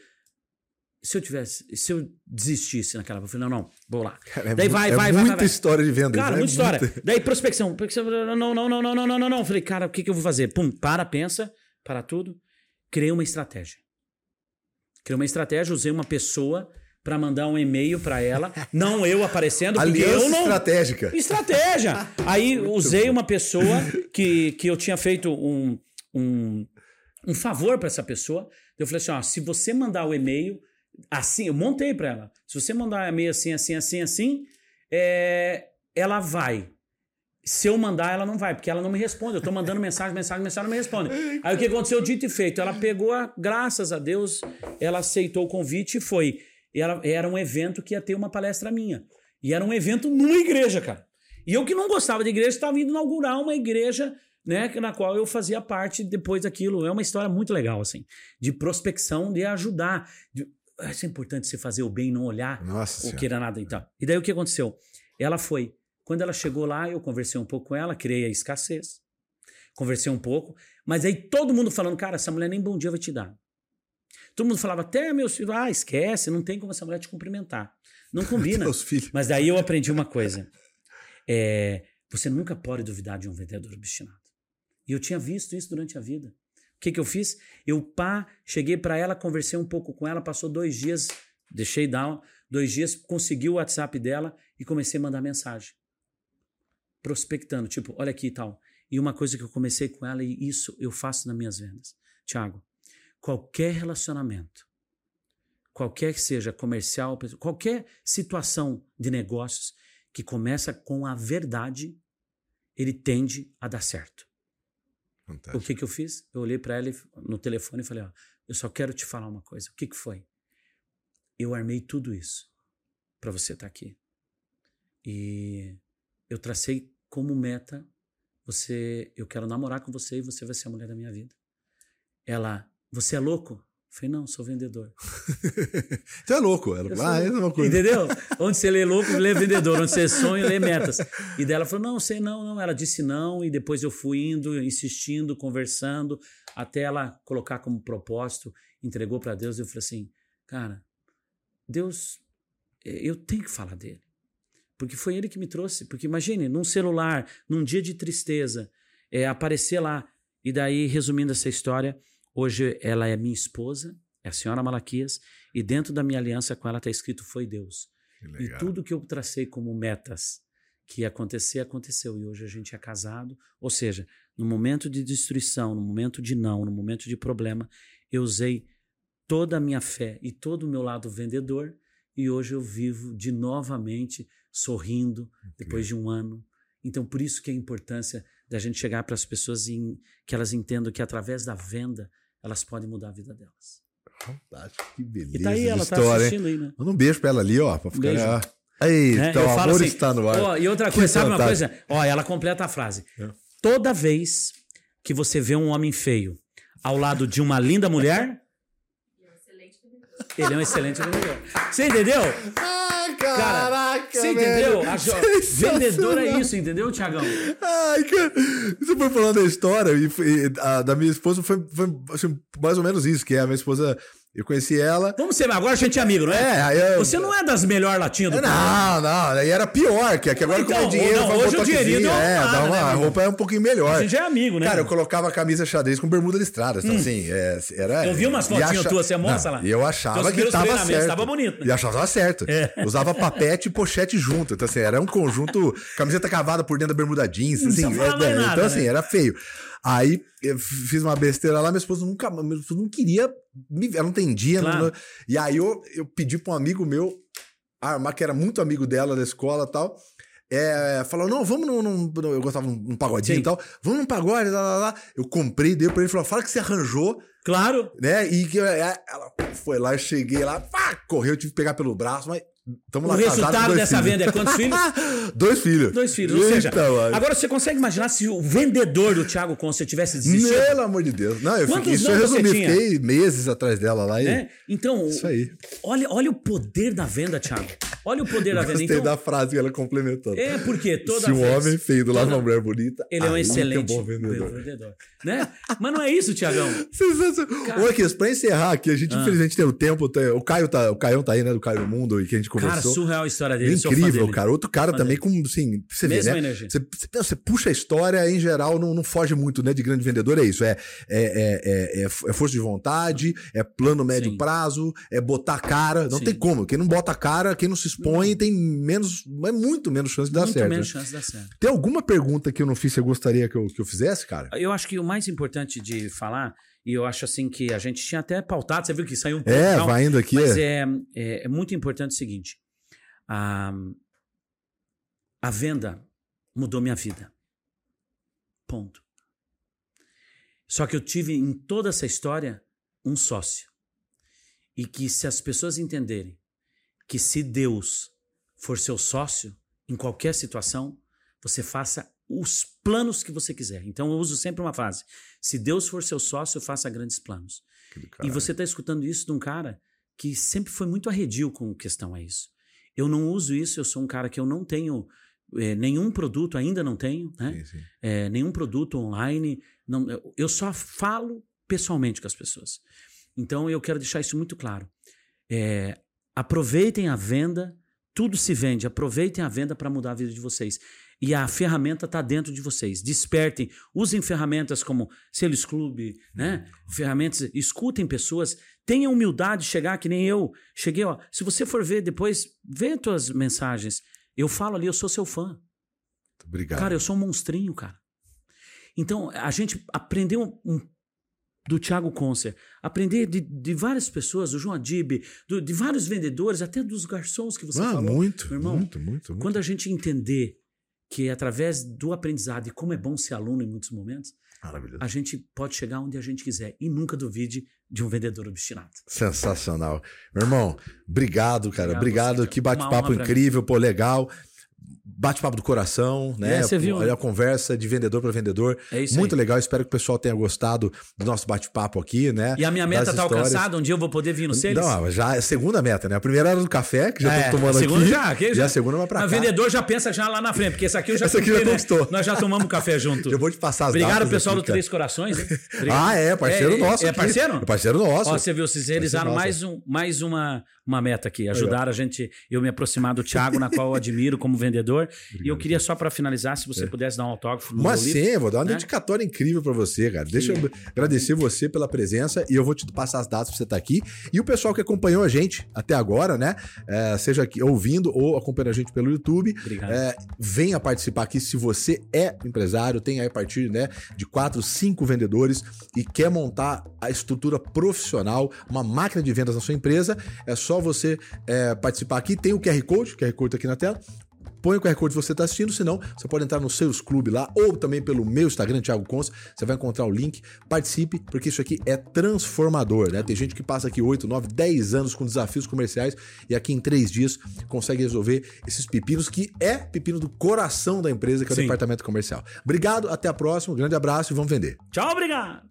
Se eu tivesse, se eu desistisse naquela, eu falei, não, não, vou lá. Cara, é Daí é vai, é vai, muita vai, vai, história de venda. Cara, é muita história. Muita... Daí prospecção. Não, não, não, não, não, não, não, não. Falei, cara, o que, que eu vou fazer? Pum, para, pensa, para tudo. Criei uma estratégia. Criei uma estratégia, usei uma pessoa para mandar um e-mail para ela, não eu aparecendo, porque Aliança eu não estratégica. Estratégia. Aí usei uma pessoa que, que eu tinha feito um, um, um favor para essa pessoa. Eu falei assim, ó, se você mandar o e-mail, assim, eu montei para ela. Se você mandar meio assim, assim, assim, assim, é, ela vai. Se eu mandar, ela não vai, porque ela não me responde. Eu tô mandando mensagem, mensagem, mensagem, não me responde. Aí o que aconteceu? Dito e feito. Ela pegou, a, graças a Deus, ela aceitou o convite e foi. E ela, era um evento que ia ter uma palestra minha. E era um evento numa igreja, cara. E eu que não gostava de igreja, estava indo inaugurar uma igreja né, na qual eu fazia parte depois daquilo. É uma história muito legal, assim, de prospecção, de ajudar. De, isso é importante você fazer o bem e não olhar Nossa o que era nada e então. tal. E daí o que aconteceu? Ela foi. Quando ela chegou lá, eu conversei um pouco com ela, criei a escassez. Conversei um pouco, mas aí todo mundo falando, cara, essa mulher nem bom dia vai te dar. Todo mundo falava, até meus filhos, ah, esquece, não tem como essa mulher te cumprimentar. Não combina. mas daí eu aprendi uma coisa. É, você nunca pode duvidar de um vendedor obstinado. E eu tinha visto isso durante a vida. O que, que eu fiz? Eu, pá, cheguei para ela, conversei um pouco com ela, passou dois dias, deixei down, dois dias, consegui o WhatsApp dela e comecei a mandar mensagem. Prospectando, tipo, olha aqui e tal. E uma coisa que eu comecei com ela, e isso eu faço nas minhas vendas. Tiago, qualquer relacionamento, qualquer que seja comercial, qualquer situação de negócios que começa com a verdade, ele tende a dar certo. Fantástico. O que, que eu fiz? Eu olhei para ela no telefone e falei: ó, eu só quero te falar uma coisa. O que, que foi? Eu armei tudo isso para você estar tá aqui. E eu tracei como meta você, eu quero namorar com você e você vai ser a mulher da minha vida. Ela, você é louco? falei, não, sou vendedor. então é louco. Ela, ah, é uma coisa. Entendeu? Onde você lê louco, lê vendedor. Onde você sonha, lê metas. E dela falou: não, sei não, não. Ela disse não, e depois eu fui indo, insistindo, conversando, até ela colocar como propósito, entregou para Deus. E eu falei assim: cara, Deus, eu tenho que falar dele. Porque foi ele que me trouxe. Porque imagine, num celular, num dia de tristeza, é, aparecer lá. E daí, resumindo essa história, hoje ela é minha esposa, é a senhora Malaquias, e dentro da minha aliança com ela está escrito foi Deus. E tudo que eu tracei como metas que ia acontecer, aconteceu. E hoje a gente é casado. Ou seja, no momento de destruição, no momento de não, no momento de problema, eu usei toda a minha fé e todo o meu lado vendedor. E hoje eu vivo de novamente sorrindo okay. depois de um ano. Então, por isso que a importância da gente chegar para as pessoas e que elas entendam que através da venda elas podem mudar a vida delas. Fantástico, que beleza. E tá aí, ela história, tá assistindo aí, né? Manda um beijo para ela ali, ó, para ficar. Beijo. Aí, é, então, o amor assim, está no ar. Ó, e outra coisa, que sabe fantástico. uma coisa? Ó, ela completa a frase. É. Toda vez que você vê um homem feio ao lado de uma linda mulher, ele é um excelente vendedor. Você entendeu? Ah, caraca, cara, Você entendeu? Vendedor é isso, entendeu, Tiagão? Ai, cara. Você foi falando da história e, e a, da minha esposa foi, foi assim, mais ou menos isso, que é a minha esposa eu conheci ela. Vamos ser, agora a gente é amigo, não é? É, eu... Você não é das melhores latinas do Não, não, aí era pior, que, agora então, com o dinheiro. Não, hoje o dinheirinho deu É, nada, dá uma, né, a roupa é um pouquinho melhor. A gente é amigo, né? Cara, eu colocava camisa xadrez com bermuda listrada. Então, hum. assim, é, era. Eu vi umas fotinhas acha... tuas, você mostra lá. E eu achava que tava certo. Tava bonito. Né? E achava certo. É. Usava papete e pochete junto. Então, assim, era um conjunto. Camiseta cavada por dentro da bermuda jeans. Assim, não é, é, nada, então, assim, né? era feio. Aí eu fiz uma besteira lá, minha esposa nunca, minha esposa não queria, ela não entendia. Claro. Não, e aí eu, eu pedi para um amigo meu, armar, que era muito amigo dela da escola e tal. É, falou, não, vamos num, num, Eu gostava num, pagodinho Sim. e tal. Vamos num pagode, lá, lá, lá. Eu comprei, dei pra ele, falou, fala que você arranjou. Claro. Né? E que é, ela foi lá, eu cheguei lá, pá, correu, eu tive que pegar pelo braço, mas Tamo o resultado dessa filhos. venda é quantos filhos? dois filhos. Dois filhos. Ou seja, agora você consegue imaginar se o vendedor do Thiago Conce tivesse desistido? Pelo amor de Deus. Não, eu fiquei, isso eu resumi. Fiquei meses atrás dela lá. E... É? Então, isso aí. Olha, olha o poder da venda, Thiago. Olha o poder da venda. Gostei então, da frase que ela complementou. É, porque toda Se um homem feio do lado de uma mulher bonita, ele é um excelente é um bom vendedor. vendedor. Né? Mas não é isso, Tiagão. Ô, Aqui, pra encerrar aqui, a gente ah. infelizmente tem o tempo. Tem, o Caio tá, o Caio tá aí, né? Do Caio Mundo, e que a gente conversou. Cara, surreal a história dele. Incrível, cara. Outro cara também com, assim, você Mesma vê, né? energia. Você, você, puxa a história, em geral, não, não foge muito, né? De grande vendedor, é isso. É, é, é, é, é força de vontade, é plano médio Sim. prazo, é botar cara. Não Sim. tem como. Quem não bota cara, quem não se expõe, tem menos, é muito menos chance de dar muito certo. menos né? chance de dar certo. Tem alguma pergunta que eu não fiz você gostaria que eu, que eu fizesse, cara? Eu acho que o mais importante de falar, e eu acho assim que a gente tinha até pautado, você viu que saiu um pouco. É, vai indo aqui. Mas é, é, é muito importante o seguinte: a, a venda mudou minha vida. Ponto. Só que eu tive em toda essa história um sócio. E que se as pessoas entenderem que se Deus for seu sócio em qualquer situação, você faça os planos que você quiser. Então eu uso sempre uma frase: se Deus for seu sócio, faça grandes planos. E você está escutando isso de um cara que sempre foi muito arredio com questão a isso. Eu não uso isso, eu sou um cara que eu não tenho é, nenhum produto, ainda não tenho, né? Sim, sim. É, nenhum produto online. Não, eu só falo pessoalmente com as pessoas. Então eu quero deixar isso muito claro. É, aproveitem a venda, tudo se vende, aproveitem a venda para mudar a vida de vocês. E a ferramenta está dentro de vocês. Despertem, usem ferramentas como Selos Clube, né? Uhum. Ferramentas, escutem pessoas, tenham humildade de chegar que nem eu. Cheguei, ó. Se você for ver depois, vê as tuas mensagens. Eu falo ali, eu sou seu fã. Obrigado. Cara, eu sou um monstrinho, cara. Então, a gente aprendeu um, do Thiago Concer, aprender de, de várias pessoas, do João Adib, do, de vários vendedores, até dos garçons que você ah, falou. Muito, irmão, muito, muito, muito. Quando a gente entender que através do aprendizado e como é bom ser aluno em muitos momentos, a gente pode chegar onde a gente quiser e nunca duvide de um vendedor obstinado. Sensacional. Meu irmão, obrigado, cara. Obrigado. obrigado. Que bate-papo incrível, pô, legal bate-papo do coração, né? É, você viu, Olha a conversa de vendedor para vendedor. É isso Muito aí. legal. Espero que o pessoal tenha gostado do nosso bate-papo aqui, né? E a minha meta Das tá histórias. alcançada, um dia eu vou poder vir no Celes? Não, já é a segunda meta, né? A primeira era do café, que já É, tomando a segunda aqui. já, aqui e já. a segunda vai pra O cá. vendedor já pensa já lá na frente, porque esse aqui eu já Essa aqui já né? conquistou. Nós já tomamos café junto. Eu vou te passar as Obrigado, datas pessoal aqui, do. Três Corações. Ah, é, parceiro É, nosso. É aqui. parceiro? É parceiro nosso. Ó, você viu, vocês realizaram mais, um, mais uma, uma meta aqui. Ajudaram a gente, eu me aproximar do Thiago, na qual eu admiro como vendedor. E eu queria só para finalizar, se você pudesse dar um autógrafo no Mas sim, vou dar uma né? dedicatória incrível pra você, cara. Deixa eu agradecer você pela presença e eu vou te passar as datas pra você estar aqui. E o pessoal que acompanhou a gente até agora, né? é, seja aqui ouvindo ou acompanhando a gente pelo YouTube. Obrigado. é, venha participar aqui se você é empresário, tem aí a partir né, de quatro, cinco vendedores e quer montar a estrutura profissional, uma máquina de vendas na sua empresa. É só você é, participar aqui. Tem o QR Code, o QR Code tá aqui na tela. Põe o QR Code que você está assistindo, senão você pode entrar no Seus Clube lá, ou também pelo meu Instagram, Thiago Cons, você vai encontrar o link. Participe, porque isso aqui é transformador, né? Tem gente que passa aqui 8, 9, 10 anos com desafios comerciais e aqui em 3 dias consegue resolver esses pepinos, que é pepino do coração da empresa, que é o Sim. departamento comercial. Obrigado, até a próxima, um grande abraço e vamos vender. Tchau, obrigado.